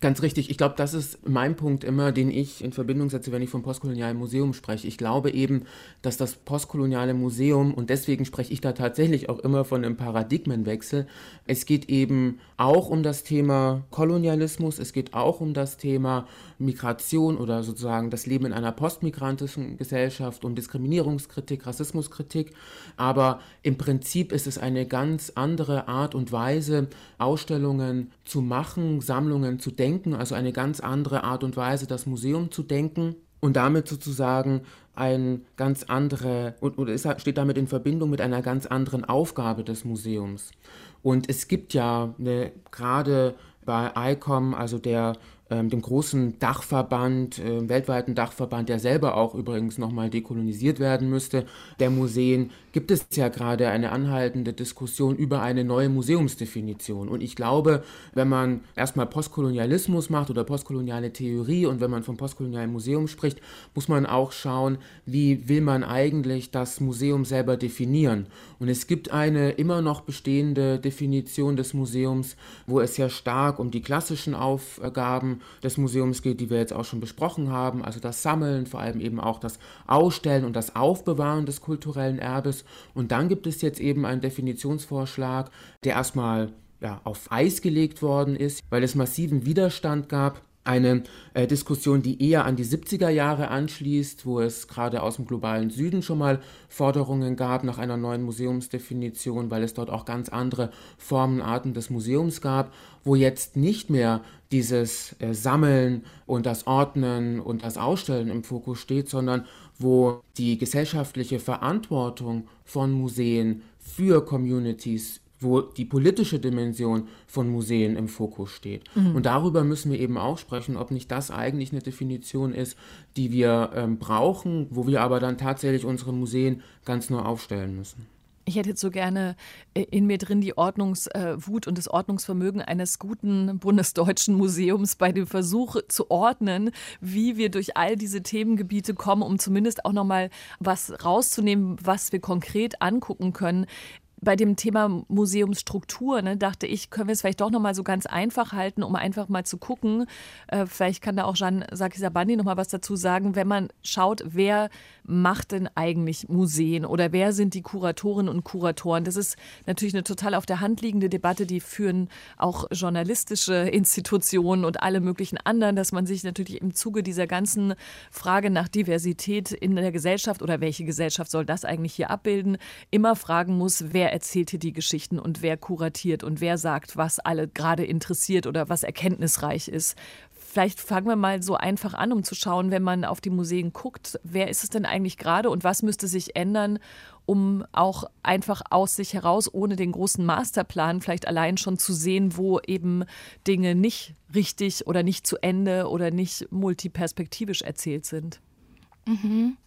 Ganz richtig. Ich glaube, das ist mein Punkt immer, den ich in Verbindung setze, wenn ich vom postkolonialen Museum spreche. Ich glaube eben, dass das postkoloniale Museum, und deswegen spreche ich da tatsächlich auch immer von einem Paradigmenwechsel, es geht eben auch um das Thema Kolonialismus, es geht auch um das Thema Migration oder sozusagen das Leben in einer postmigrantischen Gesellschaft, um Diskriminierungskritik, Rassismuskritik. Aber im Prinzip ist es eine ganz andere Art und Weise, Ausstellungen zu machen, Sammlungen zu denken, also eine ganz andere Art und Weise, das Museum zu denken und damit sozusagen ein ganz andere und, und es steht damit in Verbindung mit einer ganz anderen Aufgabe des Museums. Und es gibt ja eine, gerade bei ICOM, also der dem großen Dachverband, äh, weltweiten Dachverband, der selber auch übrigens nochmal dekolonisiert werden müsste, der Museen, gibt es ja gerade eine anhaltende Diskussion über eine neue Museumsdefinition. Und ich glaube, wenn man erstmal Postkolonialismus macht oder postkoloniale Theorie und wenn man vom postkolonialen Museum spricht, muss man auch schauen, wie will man eigentlich das Museum selber definieren. Und es gibt eine immer noch bestehende Definition des Museums, wo es ja stark um die klassischen Aufgaben des Museums geht, die wir jetzt auch schon besprochen haben, also das Sammeln, vor allem eben auch das Ausstellen und das Aufbewahren des kulturellen Erbes. Und dann gibt es jetzt eben einen Definitionsvorschlag, der erstmal ja, auf Eis gelegt worden ist, weil es massiven Widerstand gab eine äh, Diskussion, die eher an die 70er Jahre anschließt, wo es gerade aus dem globalen Süden schon mal Forderungen gab nach einer neuen Museumsdefinition, weil es dort auch ganz andere Formen, Arten des Museums gab, wo jetzt nicht mehr dieses äh, Sammeln und das Ordnen und das Ausstellen im Fokus steht, sondern wo die gesellschaftliche Verantwortung von Museen für Communities, wo die politische Dimension von Museen im Fokus steht. Mhm. Und darüber müssen wir eben auch sprechen, ob nicht das eigentlich eine Definition ist, die wir ähm, brauchen, wo wir aber dann tatsächlich unsere Museen ganz neu aufstellen müssen. Ich hätte jetzt so gerne äh, in mir drin die Ordnungswut äh, und das Ordnungsvermögen eines guten bundesdeutschen Museums bei dem Versuch zu ordnen, wie wir durch all diese Themengebiete kommen, um zumindest auch noch mal was rauszunehmen, was wir konkret angucken können bei dem Thema Museumsstruktur ne, dachte ich, können wir es vielleicht doch noch mal so ganz einfach halten, um einfach mal zu gucken. Äh, vielleicht kann da auch Jean Saki Sabandi noch mal was dazu sagen, wenn man schaut, wer macht denn eigentlich Museen oder wer sind die Kuratorinnen und Kuratoren? Das ist natürlich eine total auf der Hand liegende Debatte, die führen auch journalistische Institutionen und alle möglichen anderen, dass man sich natürlich im Zuge dieser ganzen Frage nach Diversität in der Gesellschaft oder welche Gesellschaft soll das eigentlich hier abbilden, immer fragen muss, wer erzählt hier die Geschichten und wer kuratiert und wer sagt, was alle gerade interessiert oder was erkenntnisreich ist. Vielleicht fangen wir mal so einfach an, um zu schauen, wenn man auf die Museen guckt, wer ist es denn eigentlich gerade und was müsste sich ändern, um auch einfach aus sich heraus, ohne den großen Masterplan, vielleicht allein schon zu sehen, wo eben Dinge nicht richtig oder nicht zu Ende oder nicht multiperspektivisch erzählt sind. Mhm.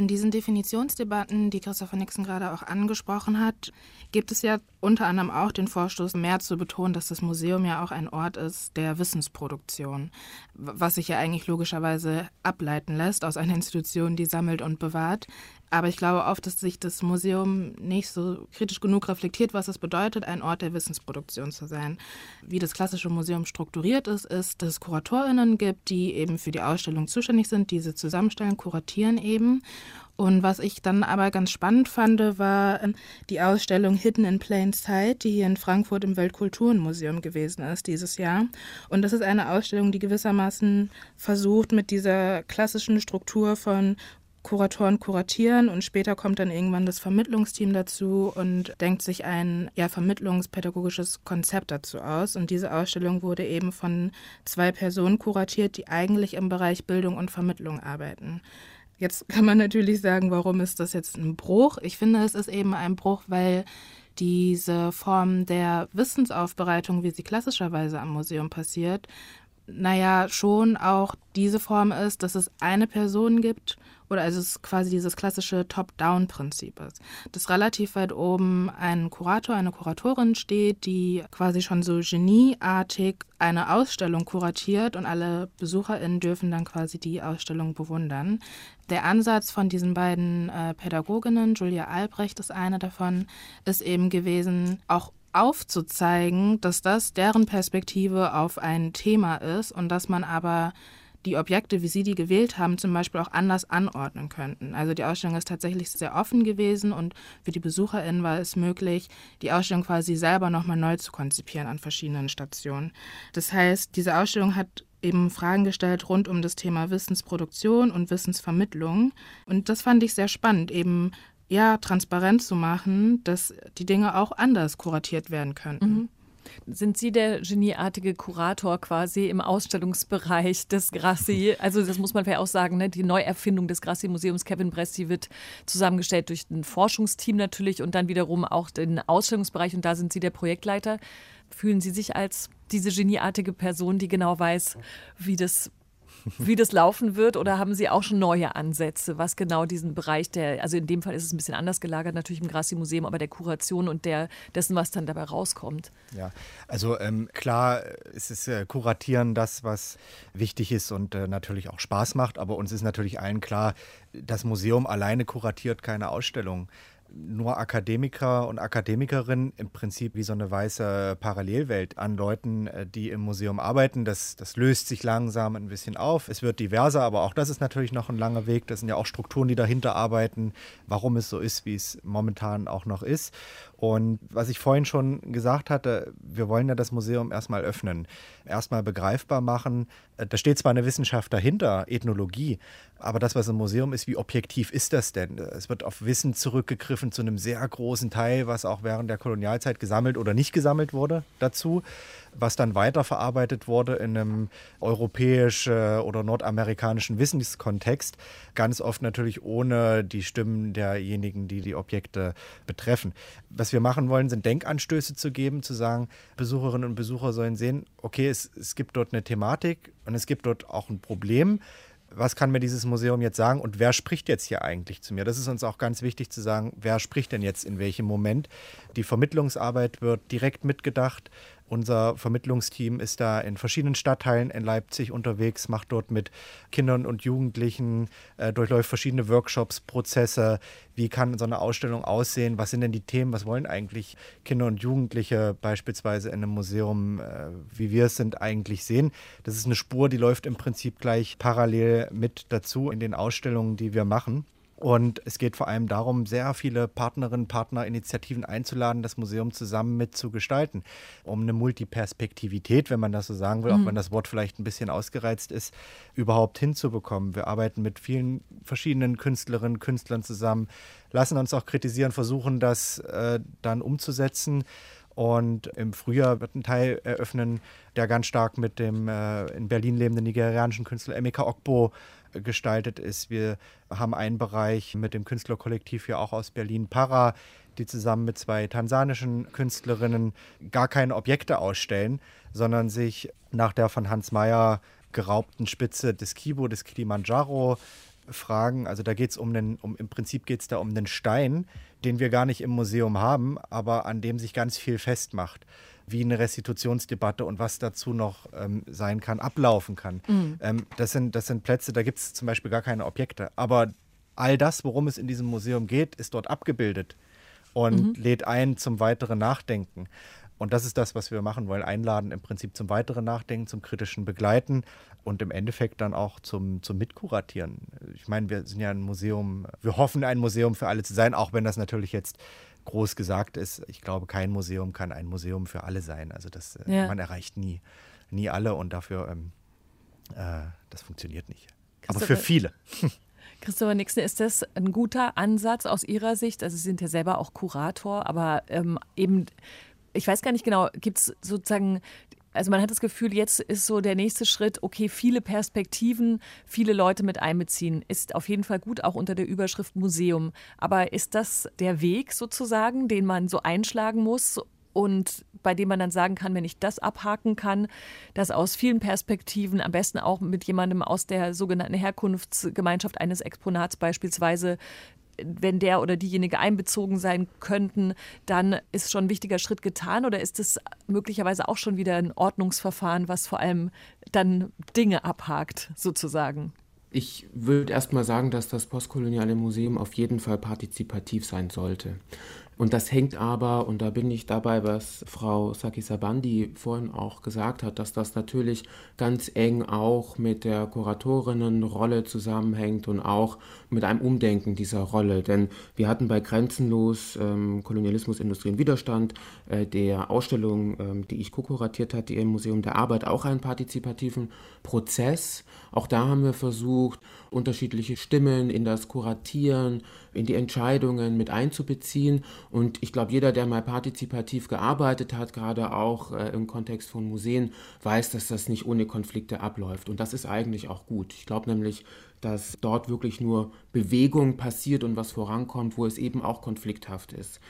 In diesen Definitionsdebatten, die Christopher Nixon gerade auch angesprochen hat, gibt es ja unter anderem auch den Vorstoß, mehr zu betonen, dass das Museum ja auch ein Ort ist der Wissensproduktion, was sich ja eigentlich logischerweise ableiten lässt aus einer Institution, die sammelt und bewahrt. Aber ich glaube oft, dass sich das Museum nicht so kritisch genug reflektiert, was es bedeutet, ein Ort der Wissensproduktion zu sein. Wie das klassische Museum strukturiert ist, ist, dass es KuratorInnen gibt, die eben für die Ausstellung zuständig sind, diese zusammenstellen, kuratieren eben. Und was ich dann aber ganz spannend fand, war ähm, die Ausstellung Hidden in Plain Sight, die hier in Frankfurt im Weltkulturenmuseum gewesen ist dieses Jahr. Und das ist eine Ausstellung, die gewissermaßen versucht, mit dieser klassischen Struktur von Kuratoren kuratieren und später kommt dann irgendwann das Vermittlungsteam dazu und denkt sich ein ja, vermittlungspädagogisches Konzept dazu aus. Und diese Ausstellung wurde eben von zwei Personen kuratiert, die eigentlich im Bereich Bildung und Vermittlung arbeiten. Jetzt kann man natürlich sagen, warum ist das jetzt ein Bruch? Ich finde, es ist eben ein Bruch, weil diese Form der Wissensaufbereitung, wie sie klassischerweise am Museum passiert, naja, schon auch diese Form ist, dass es eine Person gibt oder also es quasi dieses klassische Top-Down-Prinzip ist, dass relativ weit oben ein Kurator, eine Kuratorin steht, die quasi schon so genieartig eine Ausstellung kuratiert und alle BesucherInnen dürfen dann quasi die Ausstellung bewundern. Der Ansatz von diesen beiden äh, Pädagoginnen, Julia Albrecht ist eine davon, ist eben gewesen, auch aufzuzeigen, dass das deren Perspektive auf ein Thema ist und dass man aber die Objekte, wie Sie die gewählt haben, zum Beispiel auch anders anordnen könnten. Also die Ausstellung ist tatsächlich sehr offen gewesen und für die BesucherInnen war es möglich, die Ausstellung quasi selber nochmal neu zu konzipieren an verschiedenen Stationen. Das heißt, diese Ausstellung hat eben Fragen gestellt rund um das Thema Wissensproduktion und Wissensvermittlung. Und das fand ich sehr spannend, eben ja, transparent zu machen, dass die Dinge auch anders kuratiert werden könnten. Mhm. Sind Sie der genieartige Kurator quasi im Ausstellungsbereich des Grassi? Also das muss man vielleicht auch sagen, ne? die Neuerfindung des Grassi-Museums Kevin Bressi wird zusammengestellt durch ein Forschungsteam natürlich und dann wiederum auch den Ausstellungsbereich und da sind Sie der Projektleiter. Fühlen Sie sich als diese genieartige Person, die genau weiß, wie das wie das laufen wird? Oder haben Sie auch schon neue Ansätze, was genau diesen Bereich der, also in dem Fall ist es ein bisschen anders gelagert, natürlich im Grassi-Museum, aber der Kuration und der, dessen, was dann dabei rauskommt? Ja, also ähm, klar ist es äh, Kuratieren das, was wichtig ist und äh, natürlich auch Spaß macht, aber uns ist natürlich allen klar, das Museum alleine kuratiert keine Ausstellung nur Akademiker und Akademikerinnen im Prinzip wie so eine weiße Parallelwelt an Leuten, äh, die im Museum arbeiten. Das, das löst sich langsam ein bisschen auf. Es wird diverser, aber auch das ist natürlich noch ein langer Weg. Das sind ja auch Strukturen, die dahinter arbeiten, warum es so ist, wie es momentan auch noch ist. Und was ich vorhin schon gesagt hatte, wir wollen ja das Museum erstmal öffnen, erstmal begreifbar machen. Äh, da steht zwar eine Wissenschaft dahinter, Ethnologie, aber das, was im Museum ist, wie objektiv ist das denn? Es wird auf Wissen zurückgegriffen zu einem sehr großen Teil, was auch während der Kolonialzeit gesammelt oder nicht gesammelt wurde dazu was dann weiterverarbeitet wurde in einem europäischen oder nordamerikanischen Wissenskontext. Ganz oft natürlich ohne die Stimmen derjenigen, die die Objekte betreffen. Was wir machen wollen, sind Denkanstöße zu geben, zu sagen, Besucherinnen und Besucher sollen sehen, okay, es, es gibt dort eine Thematik und es gibt dort auch ein Problem was kann mir dieses Museum jetzt sagen und wer spricht jetzt hier eigentlich zu mir? Das ist uns auch ganz wichtig zu sagen, wer spricht denn jetzt in welchem Moment. Die Vermittlungsarbeit wird direkt mitgedacht. Unser Vermittlungsteam ist da in verschiedenen Stadtteilen in Leipzig unterwegs, macht dort mit Kindern und Jugendlichen, äh, durchläuft verschiedene Workshops, Prozesse. Wie kann so eine Ausstellung aussehen? Was sind denn die Themen? Was wollen eigentlich Kinder und Jugendliche beispielsweise in einem Museum, äh, wie wir es sind, eigentlich sehen? Das ist eine Spur, die läuft im Prinzip gleich parallel mit dazu in den Ausstellungen, die wir machen. Und es geht vor allem darum, sehr viele Partnerinnen, Partner, Initiativen einzuladen, das Museum zusammen mitzugestalten, um eine Multiperspektivität, wenn man das so sagen will, mhm. auch wenn das Wort vielleicht ein bisschen ausgereizt ist, überhaupt hinzubekommen. Wir arbeiten mit vielen verschiedenen Künstlerinnen, Künstlern zusammen, lassen uns auch kritisieren, versuchen das äh, dann umzusetzen. Und im Frühjahr wird ein Teil eröffnen, der ganz stark mit dem äh, in Berlin lebenden nigerianischen Künstler Emeka Okbo gestaltet ist. Wir haben einen Bereich mit dem Künstlerkollektiv hier auch aus Berlin, Para, die zusammen mit zwei tansanischen Künstlerinnen gar keine Objekte ausstellen, sondern sich nach der von Hans Meyer geraubten Spitze des Kibo, des Kilimanjaro, fragen. Also da geht es um um, im Prinzip geht es da um den Stein, den wir gar nicht im Museum haben, aber an dem sich ganz viel festmacht wie eine Restitutionsdebatte und was dazu noch ähm, sein kann, ablaufen kann. Mhm. Ähm, das, sind, das sind Plätze, da gibt es zum Beispiel gar keine Objekte. Aber all das, worum es in diesem Museum geht, ist dort abgebildet und mhm. lädt ein zum weiteren Nachdenken. Und das ist das, was wir machen wollen, einladen im Prinzip zum weiteren Nachdenken, zum kritischen Begleiten und im Endeffekt dann auch zum, zum Mitkuratieren. Ich meine, wir sind ja ein Museum, wir hoffen, ein Museum für alle zu sein, auch wenn das natürlich jetzt groß gesagt ist, ich glaube, kein Museum kann ein Museum für alle sein. Also das, äh, ja. man erreicht nie, nie alle und dafür, ähm, äh, das funktioniert nicht. Aber für viele. Christopher Nixon, ist das ein guter Ansatz aus Ihrer Sicht? Also Sie sind ja selber auch Kurator, aber ähm, eben, ich weiß gar nicht genau, gibt es sozusagen Also man hat das Gefühl, jetzt ist so der nächste Schritt, okay, viele Perspektiven, viele Leute mit einbeziehen, ist auf jeden Fall gut, auch unter der Überschrift Museum. Aber ist das der Weg sozusagen, den man so einschlagen muss? Und bei dem man dann sagen kann, wenn ich das abhaken kann, dass aus vielen Perspektiven, am besten auch mit jemandem aus der sogenannten Herkunftsgemeinschaft eines Exponats beispielsweise, wenn der oder diejenige einbezogen sein könnten, dann ist schon ein wichtiger Schritt getan oder ist es möglicherweise auch schon wieder ein Ordnungsverfahren, was vor allem dann Dinge abhakt, sozusagen? Ich würde erst mal sagen, dass das postkoloniale Museum auf jeden Fall partizipativ sein sollte. Und das hängt aber, und da bin ich dabei, was Frau Saki Sabandi vorhin auch gesagt hat, dass das natürlich ganz eng auch mit der Kuratorinnenrolle zusammenhängt und auch mit einem Umdenken dieser Rolle. Denn wir hatten bei Grenzenlos ähm, Kolonialismus, Industrie und Widerstand äh, der Ausstellung, ähm, die ich ko-kuratiert hatte im Museum der Arbeit, auch einen partizipativen Prozess. Auch da haben wir versucht, unterschiedliche Stimmen in das Kuratieren, in die Entscheidungen mit einzubeziehen. Und ich glaube, jeder, der mal partizipativ gearbeitet hat, gerade auch äh, im Kontext von Museen, weiß, dass das nicht ohne Konflikte abläuft. Und das ist eigentlich auch gut. Ich glaube nämlich, dass dort wirklich nur Bewegung passiert und was vorankommt, wo es eben auch konflikthaft ist.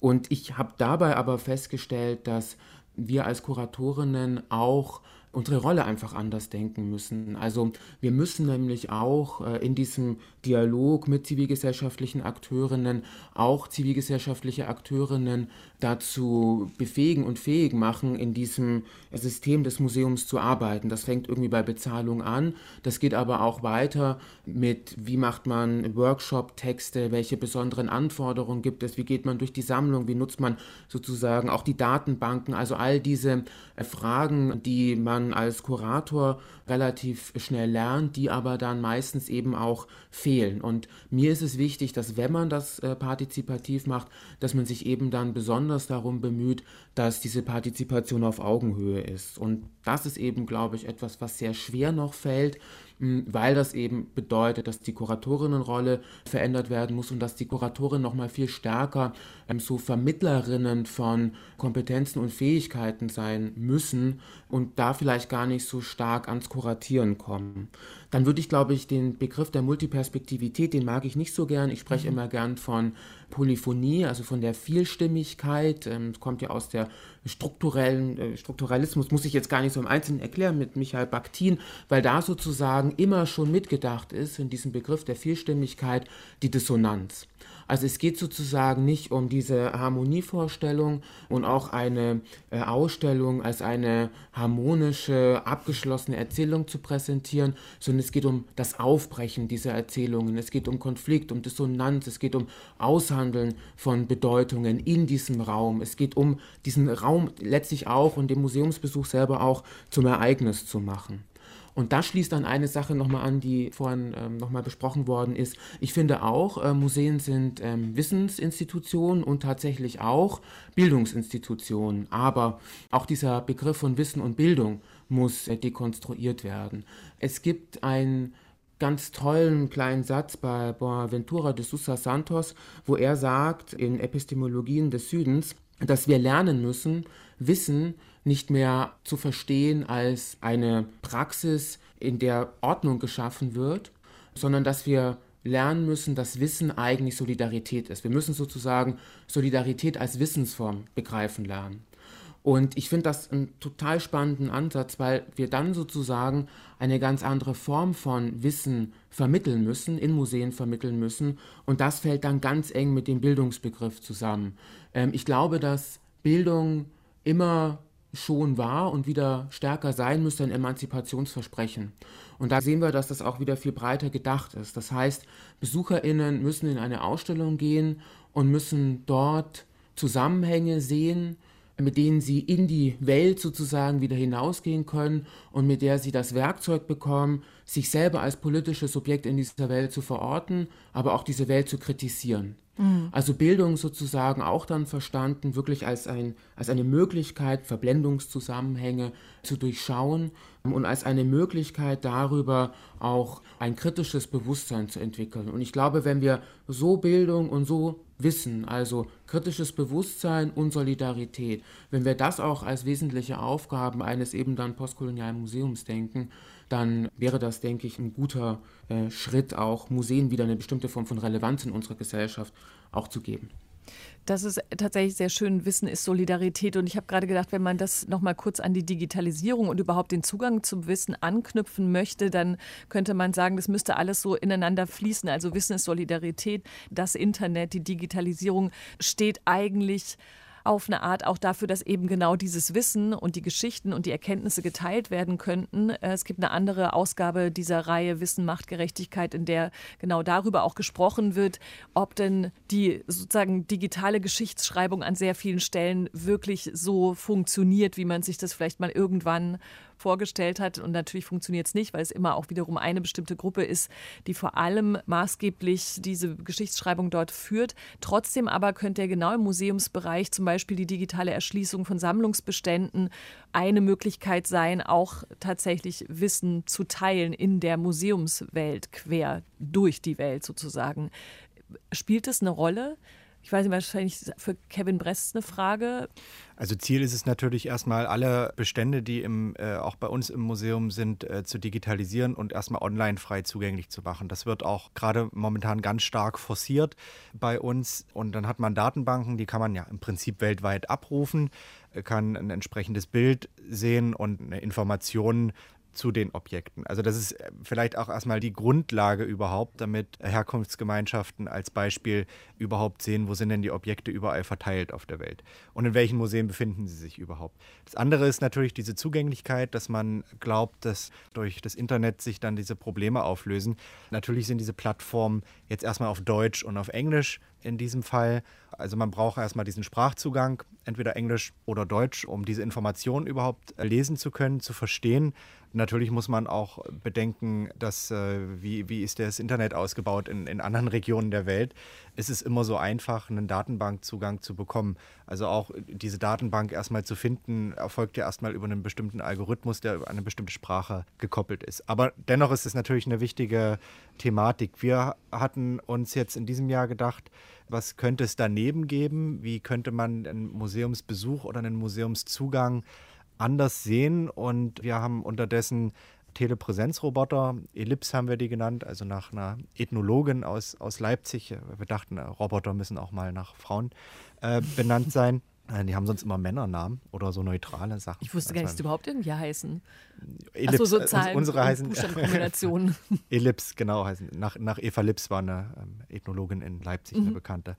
Und ich habe dabei aber festgestellt, dass wir als Kuratorinnen auch unsere Rolle einfach anders denken müssen. Also wir müssen nämlich auch äh, in diesem Dialog mit zivilgesellschaftlichen Akteurinnen auch zivilgesellschaftliche Akteurinnen dazu befähigen und fähig machen, in diesem System des Museums zu arbeiten. Das fängt irgendwie bei Bezahlung an. Das geht aber auch weiter mit, wie macht man Workshop-Texte, welche besonderen Anforderungen gibt es, wie geht man durch die Sammlung, wie nutzt man sozusagen auch die Datenbanken. Also all diese Fragen, die man als Kurator relativ schnell lernt, die aber dann meistens eben auch fehlen. Und mir ist es wichtig, dass wenn man das äh, partizipativ macht, dass man sich eben dann besonders darum bemüht, dass diese Partizipation auf Augenhöhe ist. Und das ist eben, glaube ich, etwas, was sehr schwer noch fällt, weil das eben bedeutet, dass die Kuratorinnenrolle verändert werden muss und dass die Kuratorinnen noch mal viel stärker ähm, so Vermittlerinnen von Kompetenzen und Fähigkeiten sein müssen und da vielleicht gar nicht so stark ans Kuratieren kommen. Dann würde ich, glaube ich, den Begriff der Multiperspektivität, den mag ich nicht so gern. Ich spreche mhm. immer gern von Polyphonie, also von der Vielstimmigkeit. Ähm, kommt ja aus der strukturellen äh, Strukturalismus, muss ich jetzt gar nicht so im Einzelnen erklären mit Michael Bakhtin, weil da sozusagen immer schon mitgedacht ist in diesem Begriff der Vielstimmigkeit die Dissonanz. Also es geht sozusagen nicht um diese Harmonievorstellung und auch eine äh, Ausstellung als eine harmonische, abgeschlossene Erzählung zu präsentieren, sondern es geht um das Aufbrechen dieser Erzählungen, es geht um Konflikt, um Dissonanz, es geht um Aushandeln von Bedeutungen in diesem Raum, es geht um diesen Raum letztlich auch und den Museumsbesuch selber auch zum Ereignis zu machen. Und das schließt dann eine Sache nochmal an, die vorhin ähm, nochmal besprochen worden ist. Ich finde auch, äh, Museen sind ähm, Wissensinstitutionen und tatsächlich auch Bildungsinstitutionen. Aber auch dieser Begriff von Wissen und Bildung muss äh, dekonstruiert werden. Es gibt einen ganz tollen kleinen Satz bei Boaventura de Sousa Santos, wo er sagt in Epistemologien des Südens, dass wir lernen müssen, Wissen nicht mehr zu verstehen als eine Praxis, in der Ordnung geschaffen wird, sondern dass wir lernen müssen, dass Wissen eigentlich Solidarität ist. Wir müssen sozusagen Solidarität als Wissensform begreifen lernen. Und ich finde das einen total spannenden Ansatz, weil wir dann sozusagen eine ganz andere Form von Wissen vermitteln müssen, in Museen vermitteln müssen. Und das fällt dann ganz eng mit dem Bildungsbegriff zusammen. Ähm, ich glaube, dass Bildung immer schon war und wieder stärker sein müsste, ein Emanzipationsversprechen. Und da sehen wir, dass das auch wieder viel breiter gedacht ist. Das heißt, BesucherInnen müssen in eine Ausstellung gehen und müssen dort Zusammenhänge sehen, mit denen sie in die Welt sozusagen wieder hinausgehen können und mit der sie das Werkzeug bekommen, sich selber als politisches Subjekt in dieser Welt zu verorten, aber auch diese Welt zu kritisieren. Mhm. Also Bildung sozusagen auch dann verstanden, wirklich als, ein, als eine Möglichkeit, Verblendungszusammenhänge zu durchschauen und als eine Möglichkeit darüber auch ein kritisches Bewusstsein zu entwickeln. Und ich glaube, wenn wir so Bildung und so Wissen, also kritisches Bewusstsein und Solidarität. Wenn wir das auch als wesentliche Aufgaben eines eben dann postkolonialen Museums denken, dann wäre das, denke ich, ein guter äh, Schritt, auch Museen wieder eine bestimmte Form von Relevanz in unserer Gesellschaft auch zu geben. Das ist tatsächlich sehr schön. Wissen ist Solidarität. Und ich habe gerade gedacht, wenn man das noch mal kurz an die Digitalisierung und überhaupt den Zugang zum Wissen anknüpfen möchte, dann könnte man sagen, das müsste alles so ineinander fließen. Also Wissen ist Solidarität. Das Internet, die Digitalisierung steht eigentlich auf eine Art auch dafür, dass eben genau dieses Wissen und die Geschichten und die Erkenntnisse geteilt werden könnten. Äh, es gibt eine andere Ausgabe dieser Reihe Wissen macht Gerechtigkeit, in der genau darüber auch gesprochen wird, ob denn die sozusagen digitale Geschichtsschreibung an sehr vielen Stellen wirklich so funktioniert, wie man sich das vielleicht mal irgendwann vorgestellt hat. Und natürlich funktioniert es nicht, weil es immer auch wiederum eine bestimmte Gruppe ist, die vor allem maßgeblich diese Geschichtsschreibung dort führt. Trotzdem aber könnte er genau im Museumsbereich zum Beispiel die digitale Erschließung von Sammlungsbeständen eine Möglichkeit sein, auch tatsächlich Wissen zu teilen in der Museumswelt, quer durch die Welt sozusagen. Spielt es eine Rolle? Ich weiß nicht, wahrscheinlich für Kevin Brest eine Frage. Also Ziel ist es natürlich erstmal, alle Bestände, die im, äh, auch bei uns im Museum sind, äh, zu digitalisieren und erstmal online frei zugänglich zu machen. Das wird auch gerade momentan ganz stark forciert bei uns. Und dann hat man Datenbanken, die kann man ja im Prinzip weltweit abrufen, äh, kann ein entsprechendes Bild sehen und eine Information zu den Objekten. Also das ist äh, vielleicht auch erstmal die Grundlage überhaupt, damit Herkunftsgemeinschaften als Beispiel überhaupt sehen, wo sind denn die Objekte überall verteilt auf der Welt und in welchen Museen befinden sie sich überhaupt. Das andere ist natürlich diese Zugänglichkeit, dass man glaubt, dass durch das Internet sich dann diese Probleme auflösen. Natürlich sind diese Plattformen jetzt erstmal auf Deutsch und auf Englisch in diesem Fall. Also man braucht erstmal diesen Sprachzugang, entweder Englisch oder Deutsch, um diese Informationen überhaupt lesen zu können, zu verstehen. Natürlich muss man auch bedenken, dass äh, wie, wie ist das Internet ausgebaut in, in anderen Regionen der Welt. Es ist immer so einfach, einen Datenbankzugang zu bekommen. Also auch diese Datenbank erstmal zu finden, erfolgt ja erstmal über einen bestimmten Algorithmus, der an eine bestimmte Sprache gekoppelt ist. Aber dennoch ist es natürlich eine wichtige Thematik. Wir hatten uns jetzt in diesem Jahr gedacht, was könnte es daneben geben? Wie könnte man einen Museumsbesuch oder einen Museumszugang anders sehen und wir haben unterdessen Telepräsenzroboter, Ellipse haben wir die genannt, also nach einer Ethnologin aus, aus Leipzig. Wir dachten, Roboter müssen auch mal nach Frauen äh, benannt sein. Äh, die haben sonst immer Männernamen oder so neutrale Sachen. Ich wusste gar nicht, dass die überhaupt irgendwie heißen. Ellipse, Achso, so äh, Zahlen unsere heißen Buchstabenkombinationen. Ellipse, genau, heißen. Nach, nach Eva Lips war eine ähm, Ethnologin in Leipzig, eine Mhm. bekannte.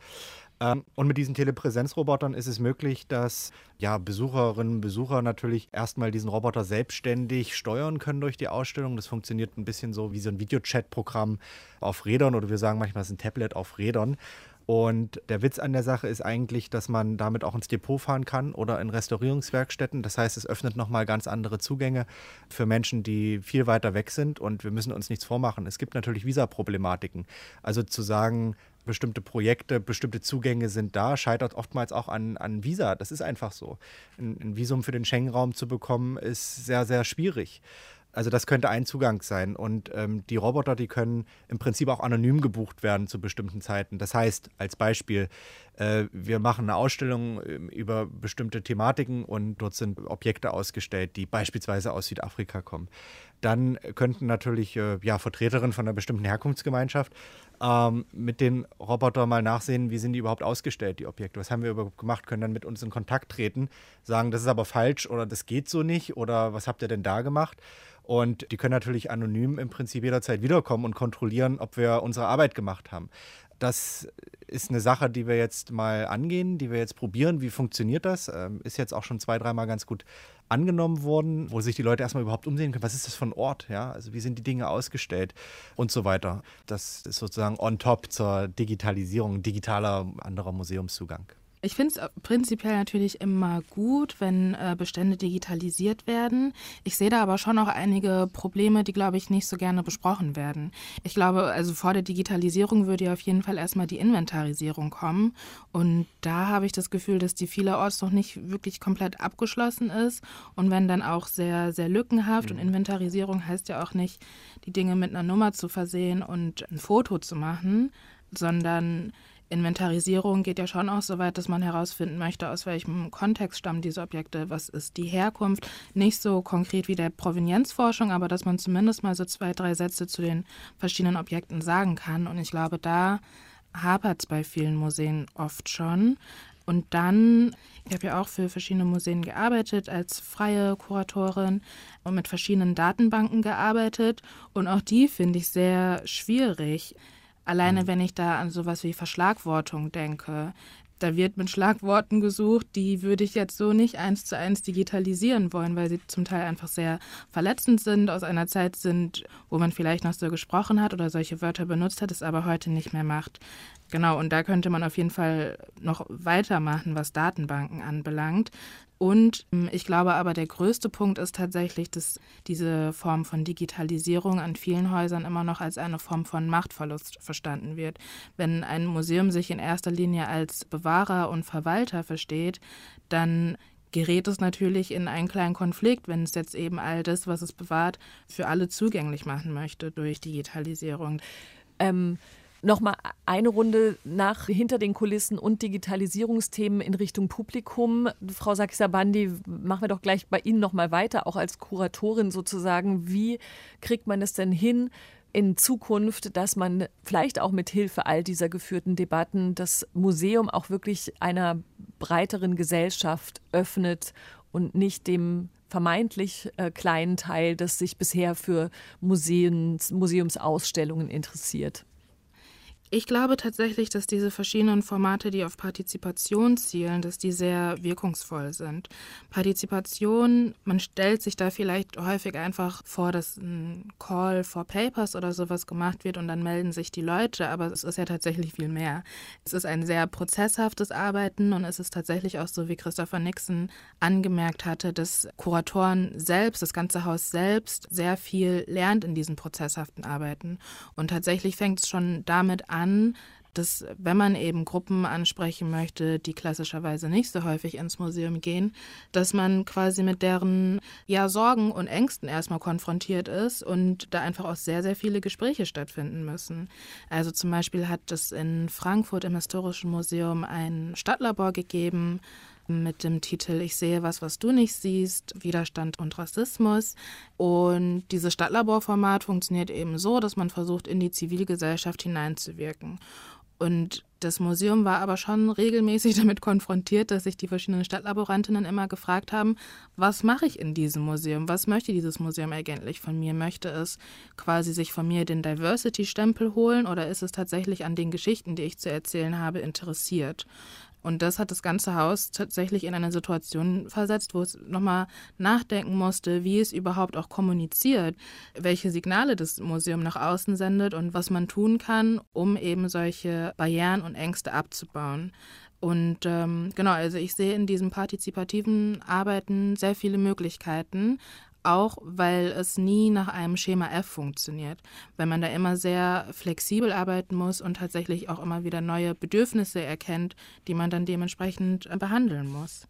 Ähm, und mit diesen Telepräsenzrobotern ist es möglich, dass ja, Besucherinnen und Besucher natürlich erstmal diesen Roboter selbstständig steuern können durch die Ausstellung. Das funktioniert ein bisschen so wie so ein Videochat-Programm auf Rädern oder wir sagen manchmal, es ist ein Tablet auf Rädern. Und der Witz an der Sache ist eigentlich, dass man damit auch ins Depot fahren kann oder in Restaurierungswerkstätten. Das heißt, es öffnet nochmal ganz andere Zugänge für Menschen, die viel weiter weg sind. Und wir müssen uns nichts vormachen. Es gibt natürlich Visaproblematiken. Also zu sagen, bestimmte Projekte, bestimmte Zugänge sind da, scheitert oftmals auch an, an Visa. Das ist einfach so. Ein, ein Visum für den Schengen-Raum zu bekommen, ist sehr, sehr schwierig. Also das könnte ein Zugang sein. Und ähm, die Roboter, die können im Prinzip auch anonym gebucht werden zu bestimmten Zeiten. Das heißt, als Beispiel, äh, wir machen eine Ausstellung äh, über bestimmte Thematiken und dort sind Objekte ausgestellt, die beispielsweise aus Südafrika kommen. Dann könnten natürlich äh, ja, Vertreterinnen von einer bestimmten Herkunftsgemeinschaft ähm, mit den Robotern mal nachsehen, wie sind die überhaupt ausgestellt, die Objekte. Was haben wir überhaupt gemacht? Können dann mit uns in Kontakt treten, sagen, das ist aber falsch oder das geht so nicht oder was habt ihr denn da gemacht? Und die können natürlich anonym im Prinzip jederzeit wiederkommen und kontrollieren, ob wir unsere Arbeit gemacht haben. Das ist eine Sache, die wir jetzt mal angehen, die wir jetzt probieren. Wie funktioniert das? Ähm, ist jetzt auch schon zwei, dreimal ganz gut angenommen worden, wo sich die Leute erstmal überhaupt umsehen können. Was ist das für ein Ort? Ja, also wie sind die Dinge ausgestellt und so weiter. Das ist sozusagen on top zur Digitalisierung, digitaler anderer Museumszugang. Ich finde es prinzipiell natürlich immer gut, wenn äh, Bestände digitalisiert werden. Ich sehe da aber schon auch einige Probleme, die, glaube ich, nicht so gerne besprochen werden. Ich glaube, also vor der Digitalisierung würde ja auf jeden Fall erstmal die Inventarisierung kommen. Und da habe ich das Gefühl, dass die vielerorts noch nicht wirklich komplett abgeschlossen ist. Und wenn dann auch sehr, sehr lückenhaft und Inventarisierung heißt ja auch nicht, die Dinge mit einer Nummer zu versehen und ein Foto zu machen, sondern Inventarisierung geht ja schon auch so weit, dass man herausfinden möchte, aus welchem Kontext stammen diese Objekte, was ist die Herkunft. Nicht so konkret wie der Provenienzforschung, aber dass man zumindest mal so zwei, drei Sätze zu den verschiedenen Objekten sagen kann. Und ich glaube, da hapert es bei vielen Museen oft schon. Und dann, ich habe ja auch für verschiedene Museen gearbeitet als freie Kuratorin und mit verschiedenen Datenbanken gearbeitet. Und auch die finde ich sehr schwierig. Alleine mhm. wenn ich da an sowas wie Verschlagwortung denke. Da wird mit Schlagworten gesucht, die würde ich jetzt so nicht eins zu eins digitalisieren wollen, weil sie zum Teil einfach sehr verletzend sind, aus einer Zeit sind, wo man vielleicht noch so gesprochen hat oder solche Wörter benutzt hat, es aber heute nicht mehr macht. Genau, und da könnte man auf jeden Fall noch weitermachen, was Datenbanken anbelangt. Und ähm, ich glaube aber, der größte Punkt ist tatsächlich, dass diese Form von Digitalisierung an vielen Häusern immer noch als eine Form von Machtverlust verstanden wird. Wenn ein Museum sich in erster Linie als Bewahrer und Verwalter versteht, dann gerät es natürlich in einen kleinen Konflikt, wenn es jetzt eben all das, was es bewahrt, für alle zugänglich machen möchte durch Digitalisierung. Ähm Nochmal eine Runde nach hinter den Kulissen und Digitalisierungsthemen in Richtung Publikum. Frau Sakisabandi, machen wir doch gleich bei Ihnen nochmal weiter, auch als Kuratorin sozusagen. Wie kriegt man es denn hin, in Zukunft, dass man vielleicht auch mit Hilfe all dieser geführten Debatten das Museum auch wirklich einer breiteren Gesellschaft öffnet und nicht dem vermeintlich äh, kleinen Teil, das sich bisher für Museums, Museumsausstellungen interessiert. Ich glaube tatsächlich, dass diese verschiedenen Formate, die auf Partizipation zielen, dass die sehr wirkungsvoll sind. Partizipation, man stellt sich da vielleicht häufig einfach vor, dass ein Call for Papers oder sowas gemacht wird und dann melden sich die Leute, aber es ist ja tatsächlich viel mehr. Es ist ein sehr prozesshaftes Arbeiten und es ist tatsächlich auch so, wie Christopher Nixon angemerkt hatte, dass Kuratoren selbst, das ganze Haus selbst, sehr viel lernt in diesem prozesshaften Arbeiten. Und tatsächlich fängt es schon damit an, an, dass wenn man eben Gruppen ansprechen möchte, die klassischerweise nicht so häufig ins Museum gehen, dass man quasi mit deren ja, Sorgen und Ängsten erstmal konfrontiert ist und da einfach auch sehr, sehr viele Gespräche stattfinden müssen. Also zum Beispiel hat es in Frankfurt im Historischen Museum ein Stadtlabor gegeben, mit dem Titel Ich sehe was, was du nicht siehst, Widerstand und Rassismus. Und dieses Stadtlaborformat funktioniert eben so, dass man versucht, in die Zivilgesellschaft hineinzuwirken. Und das Museum war aber schon regelmäßig damit konfrontiert, dass sich die verschiedenen Stadtlaborantinnen immer gefragt haben, was mache ich in diesem Museum? Was möchte dieses Museum eigentlich von mir? Möchte es quasi sich von mir den Diversity-Stempel holen oder ist es tatsächlich an den Geschichten, die ich zu erzählen habe, interessiert? Und das hat das ganze Haus tatsächlich in eine Situation versetzt, wo es nochmal nachdenken musste, wie es überhaupt auch kommuniziert, welche Signale das Museum nach außen sendet und was man tun kann, um eben solche Barrieren und Ängste abzubauen. Und ähm, genau, also ich sehe in diesem partizipativen Arbeiten sehr viele Möglichkeiten, auch weil es nie nach einem Schema F funktioniert, weil man da immer sehr flexibel arbeiten muss und tatsächlich auch immer wieder neue Bedürfnisse erkennt, die man dann dementsprechend äh, behandeln muss.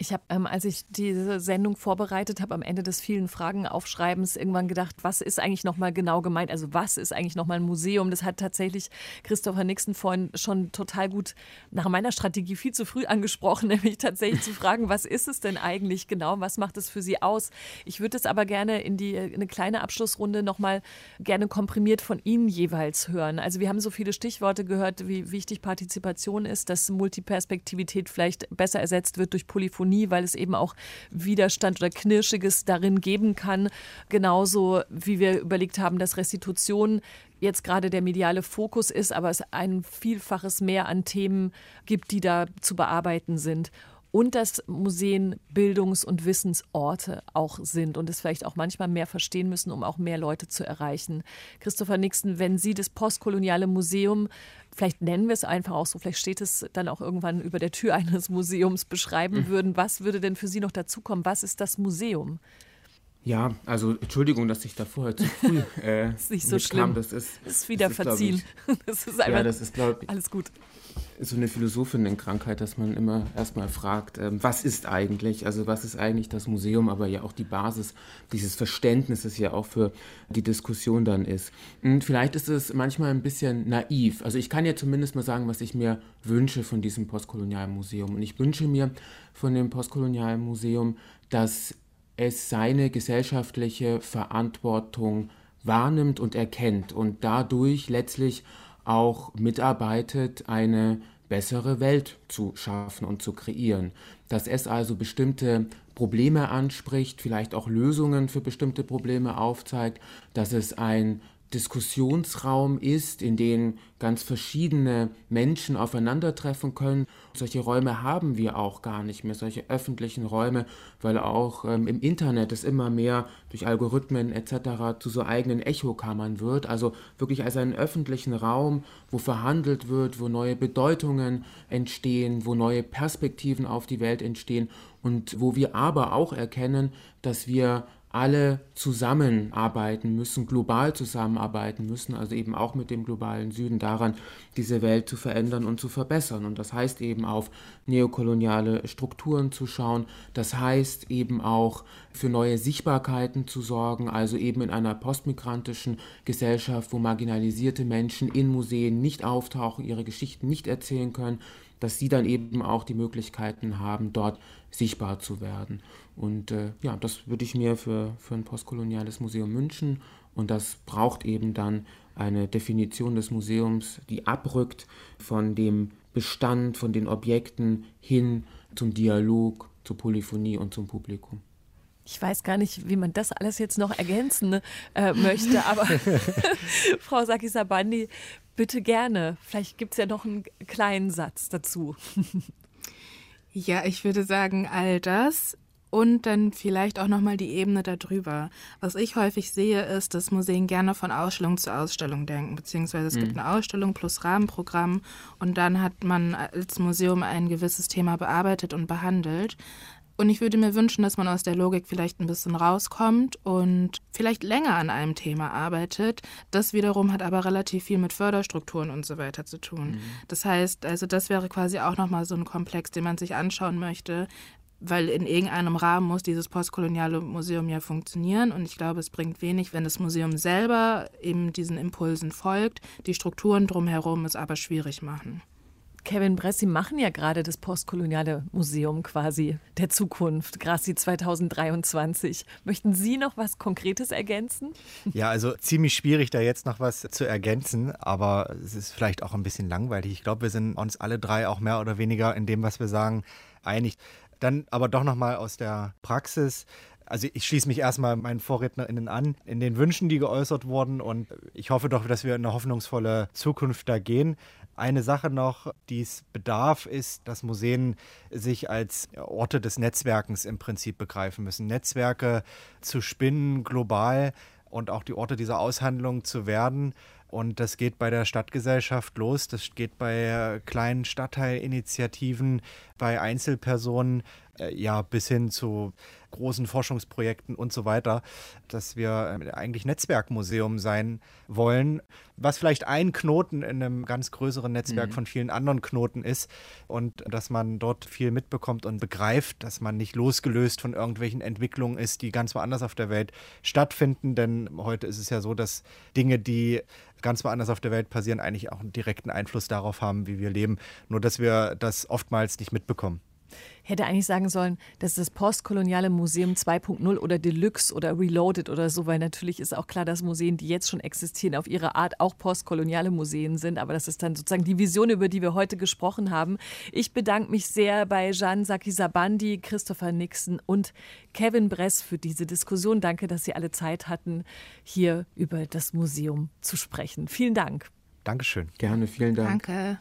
Ich habe, ähm, als ich diese Sendung vorbereitet habe, am Ende des vielen Fragenaufschreibens irgendwann gedacht, was ist eigentlich nochmal genau gemeint? Also was ist eigentlich nochmal ein Museum? Das hat tatsächlich Christopher Nixon vorhin schon total gut nach meiner Strategie viel zu früh angesprochen, nämlich tatsächlich zu fragen, was ist es denn eigentlich genau? Was macht es für Sie aus? Ich würde es aber gerne in die eine kleine Abschlussrunde nochmal gerne komprimiert von Ihnen jeweils hören. Also wir haben so viele Stichworte gehört, wie wichtig Partizipation ist, dass Multiperspektivität vielleicht besser ersetzt wird durch Polyphonie Sinfonie, weil es eben auch Widerstand oder Knirschiges darin geben kann. Genauso wie wir überlegt haben, dass Restitution jetzt gerade der mediale Fokus ist, aber es ein Vielfaches mehr an Themen gibt, die da zu bearbeiten sind und dass Museen Bildungs- und Wissensorte auch sind und es vielleicht auch manchmal mehr verstehen müssen, um auch mehr Leute zu erreichen. Christopher Nixon, wenn Sie das postkoloniale Museum, vielleicht nennen wir es einfach auch so, vielleicht steht es dann auch irgendwann über der Tür eines Museums beschreiben mhm. würden, was würde denn für Sie noch dazukommen? Was ist das Museum? Ja, also Entschuldigung, dass ich da vorher zu früh äh, ist nicht so schlimm. Das ist, das ist wieder das ist, verziehen. Ich, das ist einfach ja, das ist, glaube ich, alles gut. So eine Philosophinnenkrankheit, dass man immer erstmal fragt, ähm, was ist eigentlich, also was ist eigentlich das Museum, aber ja auch die Basis dieses Verständnisses ja auch für die Diskussion dann ist. Und vielleicht ist es manchmal ein bisschen naiv. Also ich kann ja zumindest mal sagen, was ich mir wünsche von diesem postkolonialen Museum. Und ich wünsche mir von dem postkolonialen Museum, dass es seine gesellschaftliche Verantwortung wahrnimmt und erkennt und dadurch letztlich auch mitarbeitet, eine bessere Welt zu schaffen und zu kreieren. Dass es also bestimmte Probleme anspricht, vielleicht auch Lösungen für bestimmte Probleme aufzeigt, dass es ein Diskussionsraum ist, in dem ganz verschiedene Menschen aufeinandertreffen können. Solche Räume haben wir auch gar nicht mehr, solche öffentlichen Räume, weil auch ähm, im Internet es immer mehr durch Algorithmen etc. zu so eigenen Echokammern wird. Also wirklich als einen öffentlichen Raum, wo verhandelt wird, wo neue Bedeutungen entstehen, wo neue Perspektiven auf die Welt entstehen und wo wir aber auch erkennen, dass wir alle zusammenarbeiten müssen, global zusammenarbeiten müssen, also eben auch mit dem globalen Süden daran, diese Welt zu verändern und zu verbessern. Und das heißt eben auf neokoloniale Strukturen zu schauen, das heißt eben auch für neue Sichtbarkeiten zu sorgen, also eben in einer postmigrantischen Gesellschaft, wo marginalisierte Menschen in Museen nicht auftauchen, ihre Geschichten nicht erzählen können, dass sie dann eben auch die Möglichkeiten haben, dort sichtbar zu werden. Und äh, ja, das würde ich mir für, für ein postkoloniales Museum wünschen. Und das braucht eben dann eine Definition des Museums, die abrückt von dem Bestand, von den Objekten hin zum Dialog, zur Polyphonie und zum Publikum. Ich weiß gar nicht, wie man das alles jetzt noch ergänzen äh, möchte, aber Frau Sakisabandi, bitte gerne. Vielleicht gibt es ja noch einen kleinen Satz dazu. ja, ich würde sagen, all das und dann vielleicht auch nochmal die Ebene darüber. Was ich häufig sehe, ist, dass Museen gerne von Ausstellung zu Ausstellung denken, beziehungsweise es mhm. gibt eine Ausstellung plus Rahmenprogramm und dann hat man als Museum ein gewisses Thema bearbeitet und behandelt. Und ich würde mir wünschen, dass man aus der Logik vielleicht ein bisschen rauskommt und vielleicht länger an einem Thema arbeitet. Das wiederum hat aber relativ viel mit Förderstrukturen und so weiter zu tun. Mhm. Das heißt, also das wäre quasi auch nochmal so ein Komplex, den man sich anschauen möchte, weil in irgendeinem Rahmen muss dieses postkoloniale Museum ja funktionieren und ich glaube, es bringt wenig, wenn das Museum selber eben diesen Impulsen folgt, die Strukturen drumherum es aber schwierig machen. Kevin Bress, Sie machen ja gerade das postkoloniale Museum quasi der Zukunft, Grassi 2023. Möchten Sie noch was Konkretes ergänzen? Ja, also ziemlich schwierig, da jetzt noch was zu ergänzen, aber es ist vielleicht auch ein bisschen langweilig. Ich glaube, wir sind uns alle drei auch mehr oder weniger in dem, was wir sagen, einig. Dann aber doch nochmal aus der Praxis also ich schließe mich erstmal meinen VorrednerInnen an, in den Wünschen, die geäußert wurden und ich hoffe doch, dass wir in eine hoffnungsvolle Zukunft da gehen. Eine Sache noch, die es bedarf, ist, dass Museen sich als Orte des Netzwerkens im Prinzip begreifen müssen. Netzwerke zu spinnen, global und auch die Orte dieser Aushandlung zu werden. Und das geht bei der Stadtgesellschaft los, das geht bei kleinen Stadtteilinitiativen, bei Einzelpersonen, ja, bis hin zu großen Forschungsprojekten und so weiter, dass wir äh, eigentlich Netzwerkmuseum sein wollen, was vielleicht ein Knoten in einem ganz größeren Netzwerk mhm. von vielen anderen Knoten ist und dass man dort viel mitbekommt und begreift, dass man nicht losgelöst von irgendwelchen Entwicklungen ist, die ganz woanders auf der Welt stattfinden, denn heute ist es ja so, dass Dinge, die ganz woanders auf der Welt passieren, eigentlich auch einen direkten Einfluss darauf haben, wie wir leben, nur dass wir das oftmals nicht mitbekommen hätte eigentlich sagen sollen, dass das postkoloniale Museum 2.0 oder Deluxe oder Reloaded oder so, weil natürlich ist auch klar, dass Museen, die jetzt schon existieren, auf ihre Art auch postkoloniale Museen sind. Aber das ist dann sozusagen die Vision, über die wir heute gesprochen haben. Ich bedanke mich sehr bei Jeanne Sakisabandi, Christopher Nixon und Kevin Bress für diese Diskussion. Danke, dass Sie alle Zeit hatten, hier über das Museum zu sprechen. Vielen Dank. Dankeschön. Gerne, vielen Dank. Danke.